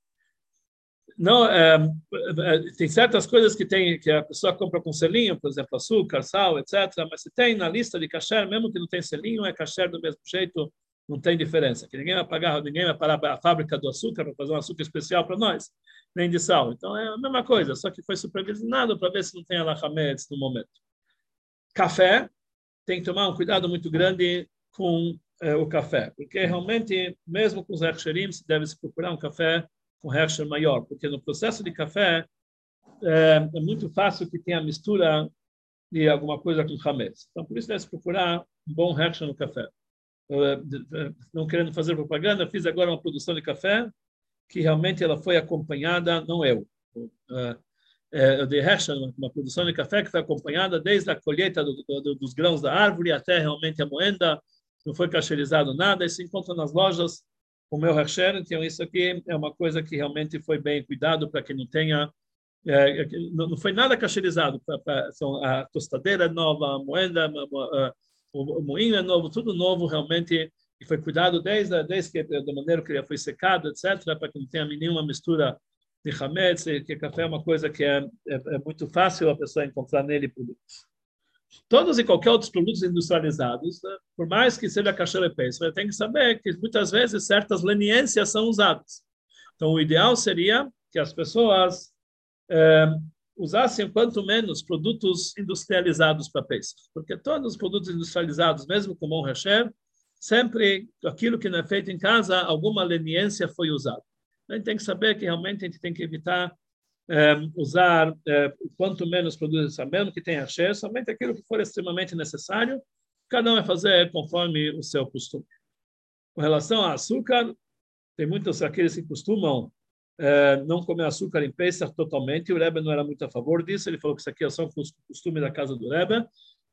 não é, é, tem certas coisas que tem que a pessoa compra com selinho, por exemplo, açúcar, sal, etc. Mas se tem na lista de kasher, mesmo que não tem selinho, é kasher do mesmo jeito, não tem diferença. Que ninguém vai pagar, ninguém vai parar a fábrica do açúcar para fazer um açúcar especial para nós, nem de sal. Então é a mesma coisa, só que foi supervisionado para ver se não tem alahametz no momento. Café tem que tomar um cuidado muito grande com é, o café, porque realmente, mesmo com os hechsherim, se deve se procurar um café com Herrscher maior, porque no processo de café é, é, muito fácil que tenha mistura de alguma coisa com Hametz. Então, por isso, deve procurar um bom Herrscher no café. não querendo fazer propaganda, fiz agora uma produção de café que realmente ela foi acompanhada, não eu, é, de Herrscher, uma produção de café que foi acompanhada desde a colheita do, do, dos grãos da árvore até realmente a moenda, não foi cacherizado nada, e se encontra nas lojas o meu Hasher, então isso aqui é uma coisa que realmente foi bem cuidado para que não tenha é, não foi nada cacherizado, são a tostadeira nova, a moeda, o moinho é novo, tudo novo realmente, e foi cuidado desde, desde que, da maneira que ele foi secado, etc., para que não tenha nenhuma mistura de hametz, que café é uma coisa que é, é, é muito fácil a pessoa encontrar nele produtos todos e qualquer outros produtos industrializados, né, por mais que seja cachorro você tem que saber que muitas vezes certas leniências são usadas. Então, o ideal seria que as pessoas é, usassem quanto menos produtos industrializados para pesca, porque todos os produtos industrializados, mesmo com bom recheio, sempre aquilo que não é feito em casa, alguma leniência foi usada. A gente tem que saber que realmente a gente tem que evitar é, usar é, quanto menos produtos, sabendo que tem axé, somente aquilo que for extremamente necessário, cada um vai fazer conforme o seu costume. Com relação a açúcar, tem muitos aqueles que costumam é, não comer açúcar em Pesach totalmente, o Rebbe não era muito a favor disso, ele falou que isso aqui é só um costume da casa do Rebbe,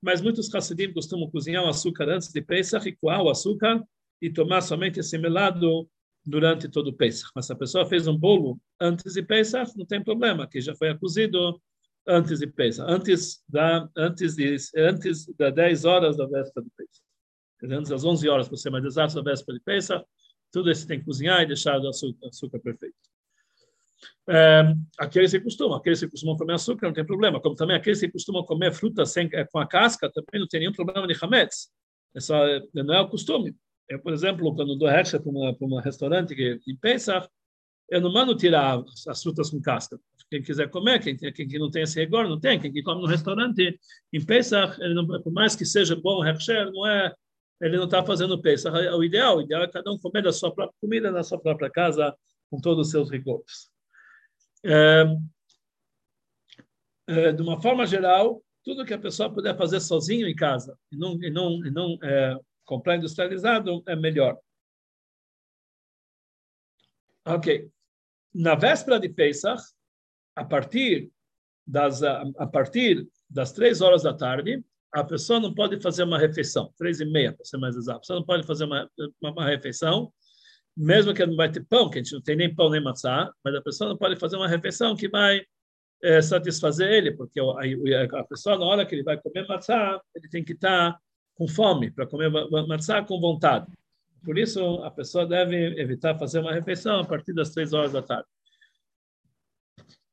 mas muitos Hassidim costumam cozinhar o açúcar antes de Pesach e coar o açúcar e tomar somente esse melado durante todo o Pesach. Mas se a pessoa fez um bolo antes de Pesach, não tem problema, que já foi cozido antes de Pesach, antes da antes de antes das 10 horas da véspera de Pesach. Antes das 11 horas, para ser mais exato, da véspera de Pesach, tudo isso tem que cozinhar e deixar o açúcar, açúcar perfeito. É, aqueles que costumam, aqueles que costumam comer açúcar não tem problema, como também aqueles que costumam comer fruta sem, com a casca também não tem nenhum problema de hametz. É só, não é o costume. Eu, por exemplo, quando dou hexa para um restaurante que, em Pesach, eu não mando tirar as frutas com casca. Quem quiser comer, quem, quem não tem esse rigor, não tem. Quem come no restaurante, em Pesach, não, por mais que seja bom o não é, ele não está fazendo Pesach. O ideal, o ideal é cada um comer da sua própria comida na sua própria casa, com todos os seus rigores. É, é, de uma forma geral, tudo que a pessoa puder fazer sozinho em casa e não, e não, e não é, comprar industrializado é melhor. Ok. Na véspera de Pesach, a partir das a partir das três horas da tarde, a pessoa não pode fazer uma refeição, três e meia, para ser mais exato. A pessoa não pode fazer uma, uma, uma, refeição, mesmo que não vai ter pão, que a gente não tem nem pão nem maçã, mas a pessoa não pode fazer uma refeição que vai é, satisfazer ele, porque a, a, pessoa, na hora que ele vai comer maçã, ele tem que estar com fome, para comer matzá com vontade. Por isso, a pessoa deve evitar fazer uma refeição a partir das três horas da tarde.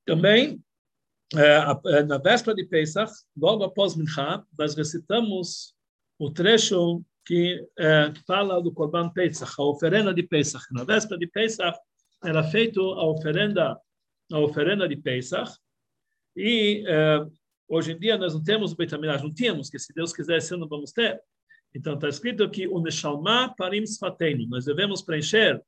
Também, é, é, na véspera de Pesach, logo após Mincha, nós recitamos o trecho que é, fala do Korban Pesach, a oferenda de Pesach. Na véspera de Pesach, era feita a oferenda, a oferenda de Pesach, e Hoje em dia nós não temos o Beit HaMikdash, não tínhamos, que se Deus quiser, ano vamos ter. Então está escrito aqui, o Neshalma Parim Sfateinu. Nós devemos preencher,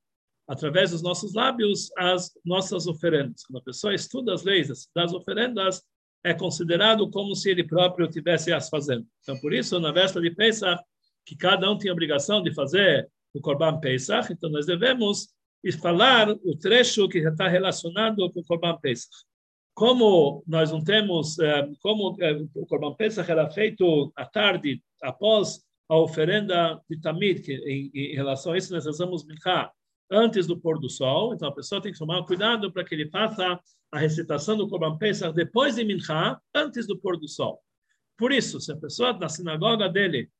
através dos nossos lábios, as nossas oferendas. Quando a pessoa estuda as leis das oferendas, é considerado como se ele próprio tivesse as fazendo. Então, por isso, na véspera de Pesach, que cada um tem a obrigação de fazer o Korban Pesach, então nós devemos falar o trecho que está relacionado com o Korban Pesach. Como nós não temos, eh, como eh, o Korban Pesach era feito à tarde, após a oferenda de Tamid, que em, em relação a isso nós usamos Minchá, antes do pôr do sol, então a pessoa tem que tomar cuidado para que ele faça a recitação do Korban Pesach depois de Minchá, antes do pôr do sol. Por isso, se a pessoa na sinagoga dele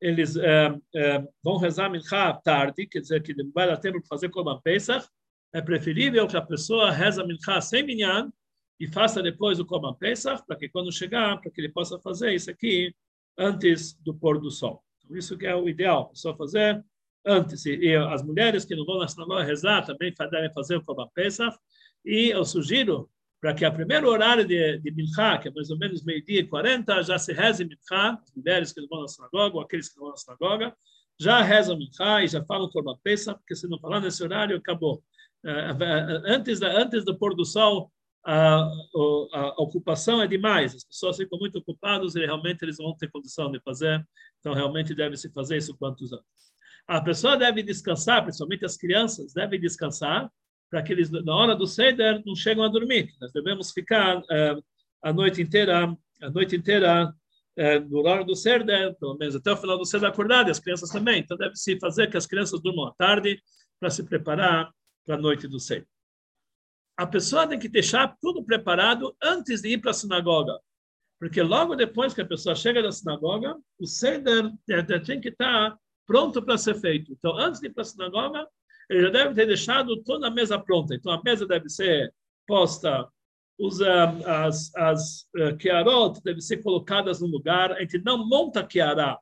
eles é, é, vão rezar Minchá tarde, quer dizer que não vai dar tempo para fazer Korban Pesach, é preferível que a pessoa reza Minchá sem minyan e faça depois o Korban Pesach, para que quando chegar, para que ele possa fazer isso aqui antes do pôr do sol. Então, isso que é o ideal, pessoa fazer antes. E, e as mulheres que não vão na sinagoga rezar também devem fazer o Korban Pesach. E eu sugiro para que a primeiro horário de, de Minchá, que é mais ou menos meio-dia e 40, já se reze Minchá, as mulheres que não vão na sinagoga ou aqueles que não vão na sinagoga, já rezam Minchá e já falam Korban Pesach, porque se não falar nesse horário, acabou. Antes, da, antes do pôr do sol, a, a, ocupação é demais, as pessoas ficam muito ocupadas e realmente eles vão ter condição de fazer, então realmente deve se fazer isso quantos anos. A pessoa deve descansar, principalmente as crianças devem descansar, para que eles, na hora do Seder, não chegam a dormir. Nós devemos ficar uh, a noite inteira, a noite inteira, uh, no hora do Seder, pelo menos até o final do Seder acordado, e as crianças também. Então, deve-se fazer que as crianças durmam à tarde para se preparar para a noite do Seder. A pessoa tem que deixar tudo preparado antes de ir para a sinagoga. Porque logo depois que a pessoa chega da sinagoga, o Seder tem que estar pronto para ser feito. Então, antes de ir para a sinagoga, ele já deve ter deixado toda a mesa pronta. Então, a mesa deve ser posta, os, as, as uh, kiarot devem ser colocadas no lugar. A gente não monta kiará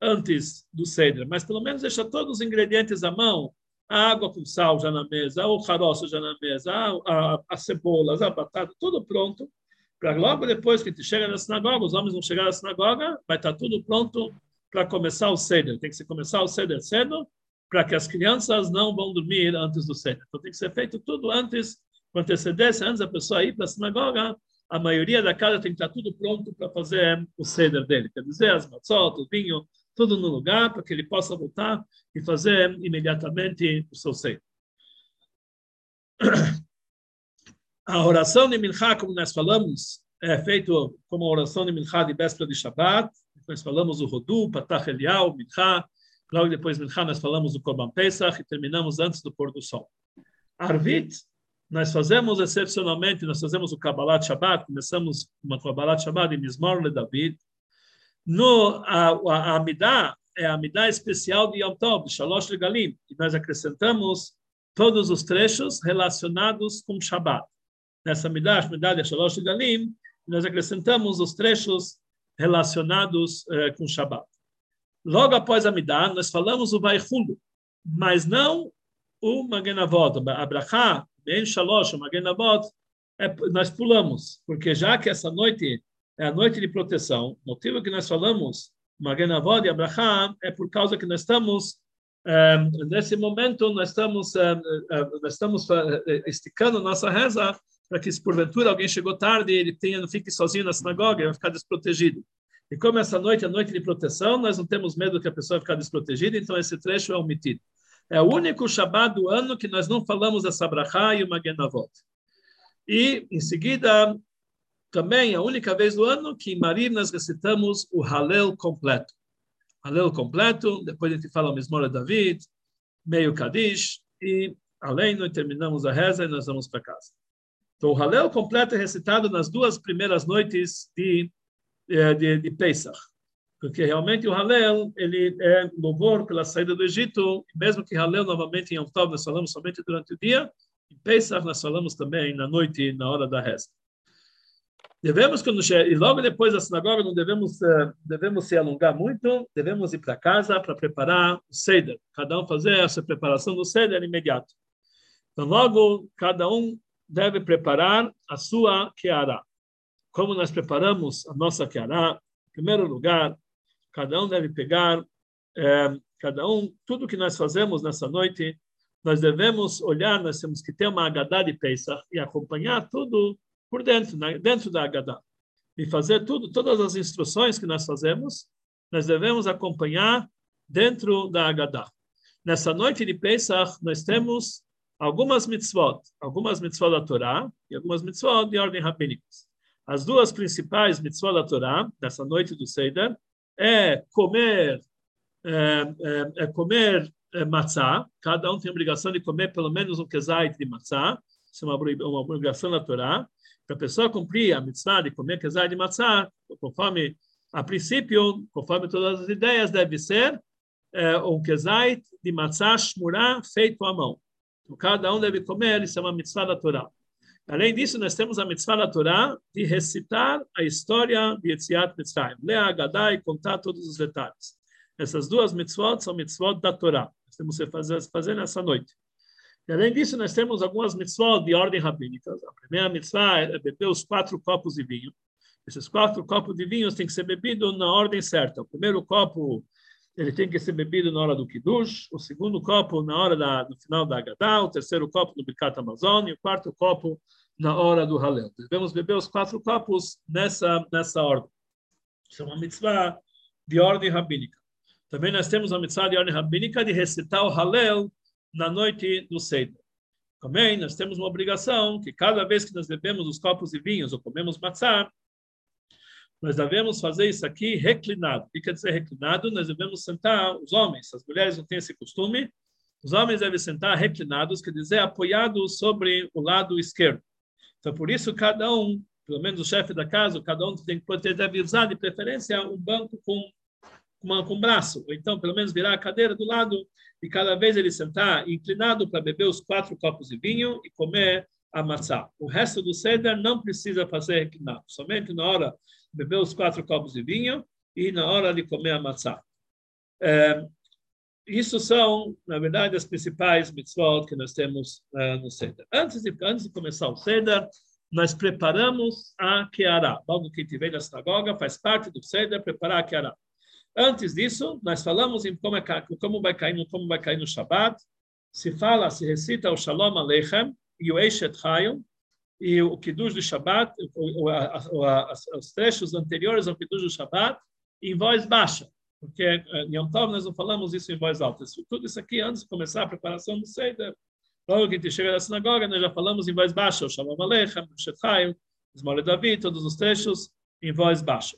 antes do ceder, mas pelo menos deixa todos os ingredientes à mão. A água com sal já na mesa, o caroço já na mesa, a, a, as cebolas, a batata, tudo pronto. Para logo depois que a gente chega na sinagoga, os homens vão chegar na sinagoga, vai estar tudo pronto para começar o ceder. Tem que se começar o ceder cedo, para que as crianças não vão dormir antes do Seder. Então tem que ser feito tudo antes, com antecedência, antes da pessoa ir para a sinagoga, a maioria da casa tem que estar tudo pronto para fazer o Seder dele. Quer dizer, as matzot, o vinho, tudo no lugar, para que ele possa voltar e fazer imediatamente o seu Seder. A oração de Minchá, como nós falamos, é feito como a oração de Minchá de véspera de Shabbat. Nós falamos o Rodu, Patach Elial, Minchá, Logo depois de Minchá, nós falamos do Korban Pesach e terminamos antes do pôr do sol. Arvit, nós fazemos excepcionalmente, nós fazemos o Kabbalat Shabbat, começamos uma Kabbalat Shabbat em Mismor le David. No, a, a, a Amidah é a Amidah especial de Yom Tov, de Shalosh Legalim, e nós acrescentamos todos os trechos relacionados com Shabbat. Nessa Amidah, a Amidah de Shalosh Legalim, nós acrescentamos os trechos relacionados eh, com Shabbat. Logo após a Midah, nós falamos o Vaichulu, mas não o Magenavot, a Brachá, Ben Shalosh, o Magenavot, é, nós pulamos, porque já que essa noite é a noite de proteção, o motivo que nós falamos Magenavot e Abraham é por causa que nós estamos é, nesse momento nós estamos é, é, nós estamos esticando nossa reza para que se porventura alguém chegou tarde ele tenha não fique sozinho na sinagoga, ele vai ficar desprotegido. E como essa noite é noite de proteção, nós não temos medo que a pessoa ficar desprotegida, então esse trecho é omitido. É o único Shabbat do ano que nós não falamos essa brachá e o Magenavot. E, em seguida, também a única vez do ano que em Marim nós recitamos o Halel completo. Halel completo, depois a gente fala o Mismora David, meio Kadish, e além nós terminamos a reza e nós vamos para casa. Então, o Halel completo é recitado nas duas primeiras noites de é, de, de Pesach. Porque realmente o Halel, ele é louvor pela saída do Egito, mesmo que Halel novamente em Yom Tov nós falamos somente durante o dia, em Pesach nós falamos também na noite, na hora da reza. Devemos, e logo depois da sinagoga, não devemos, uh, devemos se alongar muito, devemos ir para casa para preparar o Seder. Cada um fazer essa preparação do Seder imediato. Então, logo, cada um deve preparar a sua Keara como nós preparamos a nossa Kiará, em primeiro lugar, cada um deve pegar, é, cada um, tudo que nós fazemos nessa noite, nós devemos olhar, nós temos que ter uma Agadá de Pesach e acompanhar tudo por dentro, dentro da Agadá. e fazer tudo, todas as instruções que nós fazemos, nós devemos acompanhar dentro da Haggadah. Nessa noite de Pesach, nós temos algumas mitzvot, algumas mitzvot da Torá e algumas mitzvot de ordem rabínica. As duas principais mitzvot da Torá, nessa noite do Seder, é comer, é, é, é comer é, matzá, cada um tem a obrigação de comer pelo menos um kezait de matzá, isso é uma, uma obrigação da Torá. Para a pessoa cumprir a mitzvah de comer kezait de matzá, conforme, a princípio, conforme todas as ideias, deve ser é, um kezait de matzá shmurá feito à mão. Então, cada um deve comer, isso é uma mitzvah da Torá. Além disso, nós temos a mitzvah da Torá de recitar a história de Yetziat Mitzrayim, ler a Haggadah e contar todos os detalhes. Essas duas mitzvot são mitzvot da Torá. Nós temos que fazer, fazer nessa noite. E além disso, nós temos algumas mitzvot de ordem rabínica. A primeira mitzvah é beber os quatro copos de vinho. Esses quatro copos de vinho têm que ser bebidos na ordem certa. O primeiro copo ele tem que ser bebido na hora do Kiddush, o segundo copo na hora da, final da Agadá, o terceiro copo no Birkat Amazon e o quarto copo na hora do Halel. Devemos beber os quatro copos nessa, nessa ordem. Isso é uma mitzvah de ordem rabínica. Também nós temos a mitzvah de ordem rabínica de recitar o Halel na noite do Seder. Também nós temos uma obrigação que cada vez que nós bebemos os copos de vinhos ou comemos matzah, nós devemos fazer isso aqui reclinado. O que quer dizer reclinado? Nós devemos sentar, os homens, as mulheres não têm esse costume, os homens devem sentar reclinados, quer dizer, apoiados sobre o lado esquerdo. Então, por isso, cada um, pelo menos o chefe da casa, cada um tem que deve usar, de preferência, um banco com, uma, com um braço, ou então, pelo menos, virar a cadeira do lado, e cada vez ele sentar inclinado para beber os quatro copos de vinho e comer a maçã. O resto do ceder não precisa fazer reclinado, somente na hora beber os quatro copos de vinho e na hora de comer a matzá. É, isso são, na verdade, as principais mitzvot que nós temos uh, no Seder. Antes de, antes de começar o Seder, nós preparamos a Keara. Logo que tiver na sinagoga, faz parte do Seder preparar a Keara. Antes disso, nós falamos em como, é, como, vai cair, como vai cair no Shabat. Se fala, se recita o Shalom Aleichem e o Eishet Hayom, e o Kiddush do Shabbat, os trechos anteriores ao Kiddush do Shabbat, em voz baixa, porque eh, em Yom Tov nós não falamos isso em voz alta. Isso, tudo isso aqui, antes de começar a preparação do Seder, logo que a gente chega da sinagoga, nós já falamos em voz baixa, o Shalom Aleichem, o Shetchayim, Esmole Davi, todos os trechos em voz baixa.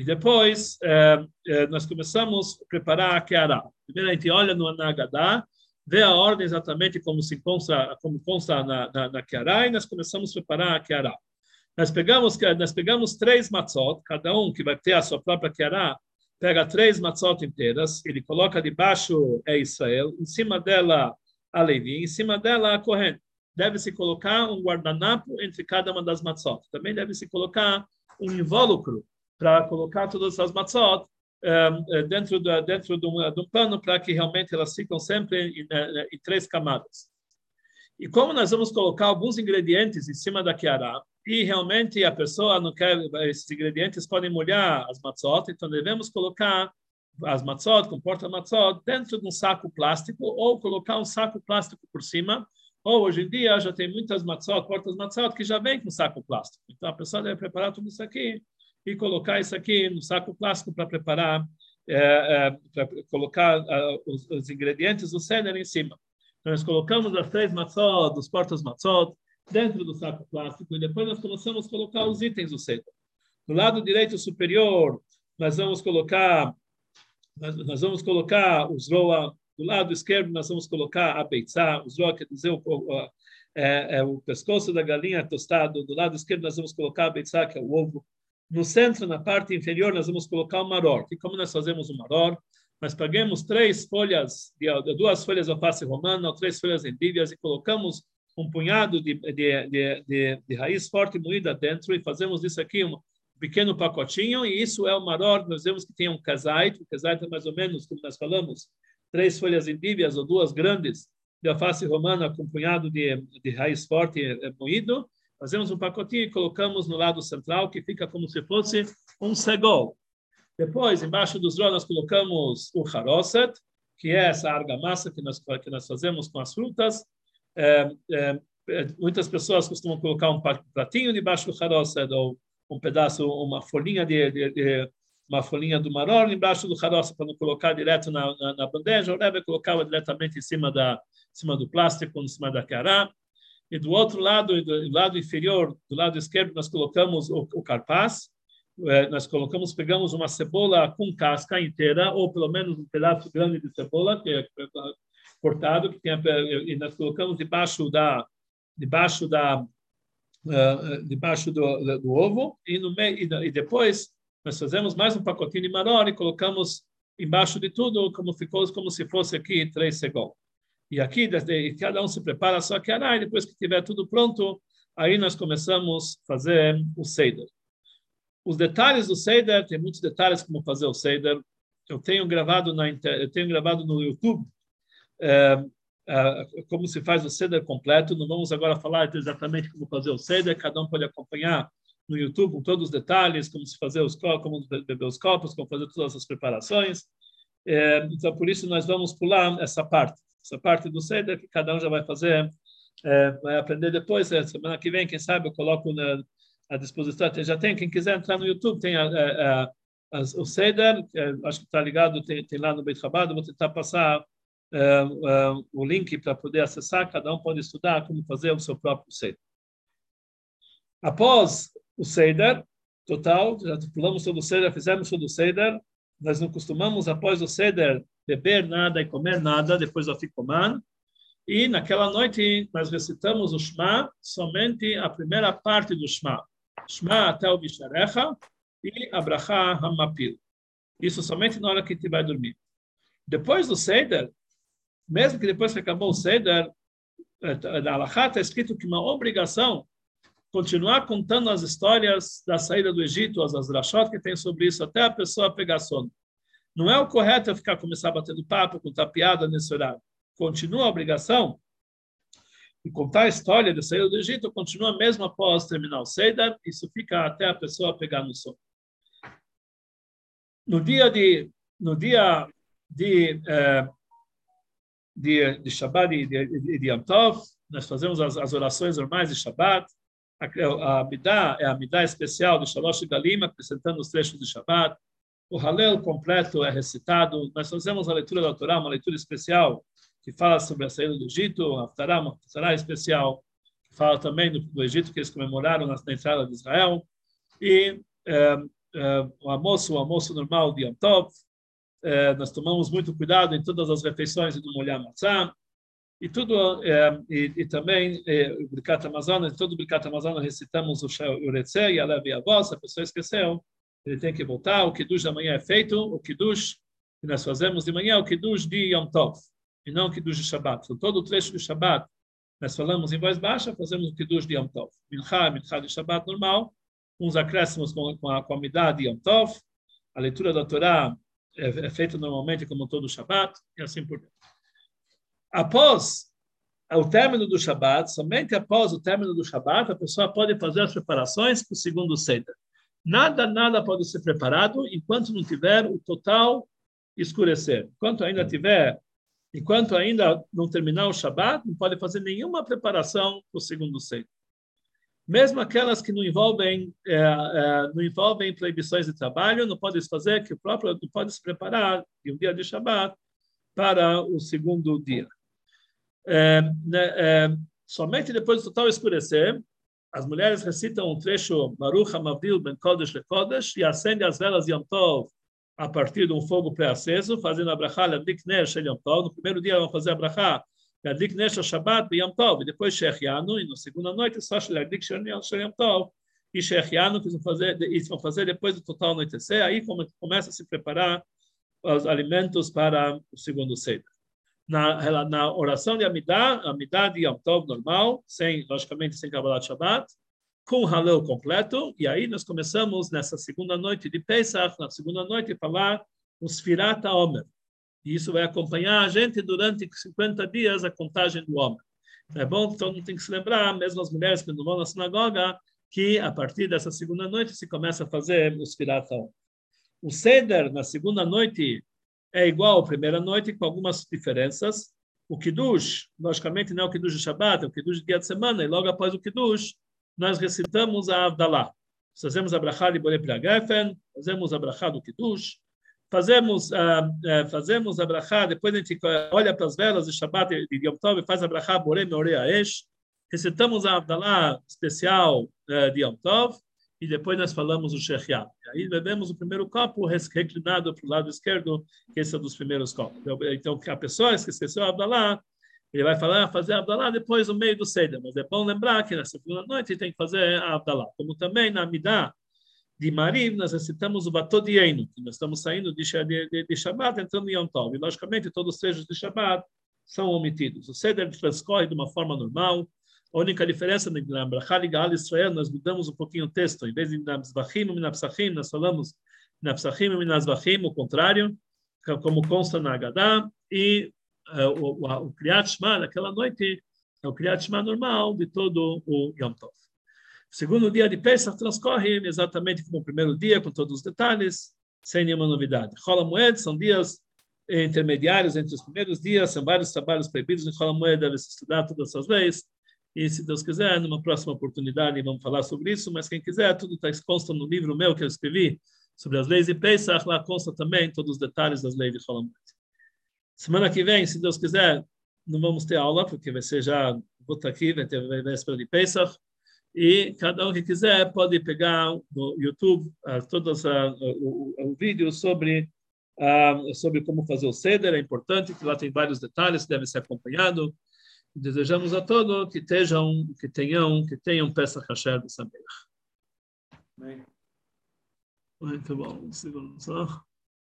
E depois, eh, eh, nós começamos a preparar a Keara. Primeiro a gente olha no Anagadá, vê a ordem exatamente como se consta, como consta na, na, na Kiara, e nós começamos a preparar a Kiara. Nós pegamos, nós pegamos três matzot, cada um que vai ter a sua própria Kiara, pega três matzot inteiras, ele coloca debaixo é Israel, em cima dela a Levi, em cima dela a corrente. Deve-se colocar um guardanapo entre cada uma das matzot. Também deve-se colocar um invólucro para colocar todas as matzot eh, dentro da dentro de um, de um pano para que realmente elas ficam sempre em, eh, em, três camadas. E como nós vamos colocar alguns ingredientes em cima da kiara e realmente a pessoa não quer esses ingredientes podem molhar as matzot, então devemos colocar as matzot com porta matzot dentro de um saco plástico ou colocar um saco plástico por cima. Ou hoje em dia já tem muitas matzot, portas matzot que já vem com saco plástico. Então a pessoa deve preparar tudo isso aqui e colocar isso aqui no saco plástico para preparar, é, é, para colocar os, os, ingredientes do ceder em cima. Então, nós colocamos as três matzot, os portas matzot, dentro do saco plástico e depois nós começamos a colocar os itens do ceder. Do lado direito superior, nós vamos colocar nós vamos colocar os roa, do lado esquerdo nós vamos colocar a beitzá, os roa quer dizer o, o, é, é, o pescoço da galinha tostado, do lado esquerdo nós vamos colocar a beitzá, que é o ovo, no centro, na parte inferior, nós vamos colocar o maror. E como nós fazemos o maror? Nós pegamos três folhas, de, duas folhas de alface romana, três folhas endívias, e colocamos um punhado de, de, de, de, raiz forte moída dentro, e fazemos isso aqui um pequeno pacotinho, e isso é o maror. Nós vemos que tem um casait, o casait é mais ou menos, como nós falamos, três folhas endívias ou duas grandes de alface romana com um punhado de, de raiz forte eh, moído, Fazemos um pacotinho e colocamos no lado central, que fica como se fosse um segol. Depois, embaixo dos drós, nós colocamos o haroset, que é essa argamassa que nós, que nós fazemos com as frutas. É, é, muitas pessoas costumam colocar um pratinho debaixo do haroset, ou um pedaço, uma folhinha de, de, de uma folhinha do maror embaixo do caroço para não colocar direto na, na, na bandeja. O Rebbe colocava diretamente em cima da em cima do plástico, em cima da cará. E do outro lado, do lado inferior, do lado esquerdo, nós colocamos o, o carpaz. É, nós colocamos, pegamos uma cebola com casca inteira, ou pelo menos um pedaço grande de cebola, que é cortado, que tem, e nós colocamos debaixo da debaixo da uh, debaixo do, do, ovo e no meio e depois nós fazemos mais um pacotinho de maror e colocamos embaixo de tudo, como ficou, como se fosse aqui três segundos. E aqui, desde, cada um se prepara a sua cara, e depois que tiver tudo pronto, aí nós começamos a fazer o Seder. Os detalhes do Seder, tem muitos detalhes como fazer o Seder. Eu tenho gravado, na, eu tenho gravado no YouTube é, é, como se faz o Seder completo. Não vamos agora falar exatamente como fazer o Seder, cada um pode acompanhar no YouTube com todos os detalhes, como se fazer os como beber os copos, como fazer todas as preparações. É, então, por isso, nós vamos pular essa parte. Essa parte do Seder que cada um já vai fazer, é, vai aprender depois. É, semana que vem, quem sabe, eu coloco na, à disposição. Já tem, quem quiser entrar no YouTube, tem a, a, a, o Seder, acho que está ligado, tem, tem, lá no Beit Chabad, vou tentar passar é, o link para poder acessar, cada um pode estudar como fazer o seu próprio Seder. Após o Seder total, já pulamos todo o Seder, fizemos todo o Seder, nós não costumamos, após o Seder, beber nada e comer nada, depois do Afikoman, e naquela noite nós recitamos o Shema, somente a primeira parte do Shema. Shema até o Bisharecha e Abraha Hamapil. Isso somente na hora que gente vai dormir. Depois do Seder, mesmo que depois que acabou o Seder, eh, na Alahá está escrito que uma obrigação continuar contando as histórias da saída do Egito, as Azrashot que tem sobre isso, até a pessoa pegar sono. Não é o correto eu ficar começar batendo papo, contar piada nesse horário. Continua a obrigação e contar a história da saída do Egito, continua mesmo após terminar o Seder, isso fica até a pessoa pegar no sono. No dia de no dia de eh, de, de Shabbat e de, de, de Yom Tov, nós fazemos as, as orações normais de Shabbat, a, a é a Midá especial de Shalosh Galim, acrescentando os trechos de Shabbat. O Halel completo é recitado. Nós fazemos a leitura da Torá, uma leitura especial que fala sobre a saída do Egito, a Haftarah, uma Haftarah especial, que fala também do, do, Egito que eles comemoraram na, na entrada de Israel. E é, é, o almoço, o almoço normal de Yom. É, nós tomamos muito cuidado em todas as refeições do molhar matzah e tudo e, e, também o Bricat Amazonas, todo o Bricat Amazonas recitamos o Uretze e a Leve a voz, a pessoa esqueceu, ele tem que voltar, o Kiddush da manhã é feito, o Kiddush que nós fazemos de manhã é o Kiddush de Yom Tov, e não o Kiddush de Shabbat. Então, todo o trecho do Shabbat, nós falamos em voz baixa, fazemos o Kiddush de Yom Tov. Mincha, Mincha de Shabbat normal, uns acréscimos com, com a qualidade de Yom Tov, a leitura da Torá é, é feita normalmente como todo o Shabbat, e assim por diante após o término do Shabat, somente após o término do Shabat, a pessoa pode fazer as preparações para o segundo Seder. Nada, nada pode ser preparado enquanto não tiver o total escurecer. Enquanto ainda tiver, enquanto ainda não terminar o Shabat, não pode fazer nenhuma preparação para o segundo Seder. Mesmo aquelas que não envolvem, é, é, não envolvem proibições de trabalho, não pode fazer, que o próprio não pode se preparar de um dia de Shabat para o segundo dia. É, né, é, somente depois do total escurecer, as mulheres recitam um trecho Baruch HaMavdil Ben Kodesh Le Kodesh e acendem as velas Yom Tov a partir de um fogo pré-aceso, fazendo a brachá Ladlik Ner Shel Yom Tov. No primeiro dia vão fazer a brachá Ladlik Ner Shel Shabbat e Yom Tov, e depois Shechianu, e na segunda noite só Ladlik Shel Yom Tov. E Shechianu, que vão fazer, isso vão fazer depois do total anoitecer, aí começa a se preparar os alimentos para o segundo Seder na, na oração de Amidah, Amidah de Yom Tov normal, sem, logicamente sem Kabbalat Shabbat, com o Halel completo, e aí nós começamos nessa segunda noite de Pesach, na segunda noite, falar os Firat Omer. E isso vai acompanhar a gente durante 50 dias a contagem do homem. É bom, então não tem que se lembrar, mesmo as mulheres que não vão na sinagoga, que a partir dessa segunda noite se começa a fazer os Firat Omer. O Seder, na segunda noite, é igual à primeira noite, com algumas diferenças. O Kiddush, logicamente, não é o Kiddush de Shabbat, é o Kiddush de dia de semana, e logo após o Kiddush, nós recitamos a Avdalá. fazemos a brachá de Borei Geffen, fazemos a brachá do Kiddush, fazemos, uh, fazemos a brachá, depois a gente olha para as velas de Shabbat e de Yom Tov e faz a brachá Borei Meorei Aesh, recitamos a Abdalá especial uh, de Yom Tov, e depois nós falamos o Shechiat. Aí bebemos o primeiro copo reclinado para o lado esquerdo, que esse é um dos primeiros copos. Então, então a pessoa que esqueceu Abdalá, ele vai falar, fazer Abdalá depois no meio do Seder, mas é bom lembrar que na segunda noite tem que fazer Abdalá. Como também na Midá de Mariv, nós recitamos o Batodieno, que nós estamos saindo de, de, de Shabbat, entrando em Yom Tov. E, logicamente, todos os trechos de Shabbat são omitidos. O Seder transcorre de uma forma normal. A única diferença na Brachá Ligal Israel, nós mudamos um pouquinho o texto. Em vez de Nabzvachim e Napsachim, nós falamos Napsachim e Nazvachim, o contrário, como consta na Agadá. E é, o, o, o Kriyat Shema naquela noite é o Kriyat Shema normal de todo o Yom Tov. O segundo dia de Pesach transcorre exatamente como o primeiro dia, com todos os detalhes, sem nenhuma novidade. Rola Moed são dias intermediários entre os primeiros dias, são vários trabalhos proibidos em Rola Moed, deve-se estudar todas essas leis, e se Deus quiser, numa próxima oportunidade vamos falar sobre isso, mas quem quiser, tudo está consta no livro meu que eu escrevi sobre as leis de Pesach, lá consta também todos os detalhes das leis de Moed. Semana que vem, se Deus quiser, não vamos ter aula, porque vai ser já, vou estar aqui, vai ter véspera de Pesach, e cada um que quiser pode pegar no YouTube uh, todos uh, o, o, vídeo sobre uh, sobre como fazer o ceder, é importante, que lá tem vários detalhes, deve ser acompanhado. Desejamos a todos que estejam, que tenham, que tenham Pesach Hasher de Sameach. Muito bom, segundo só.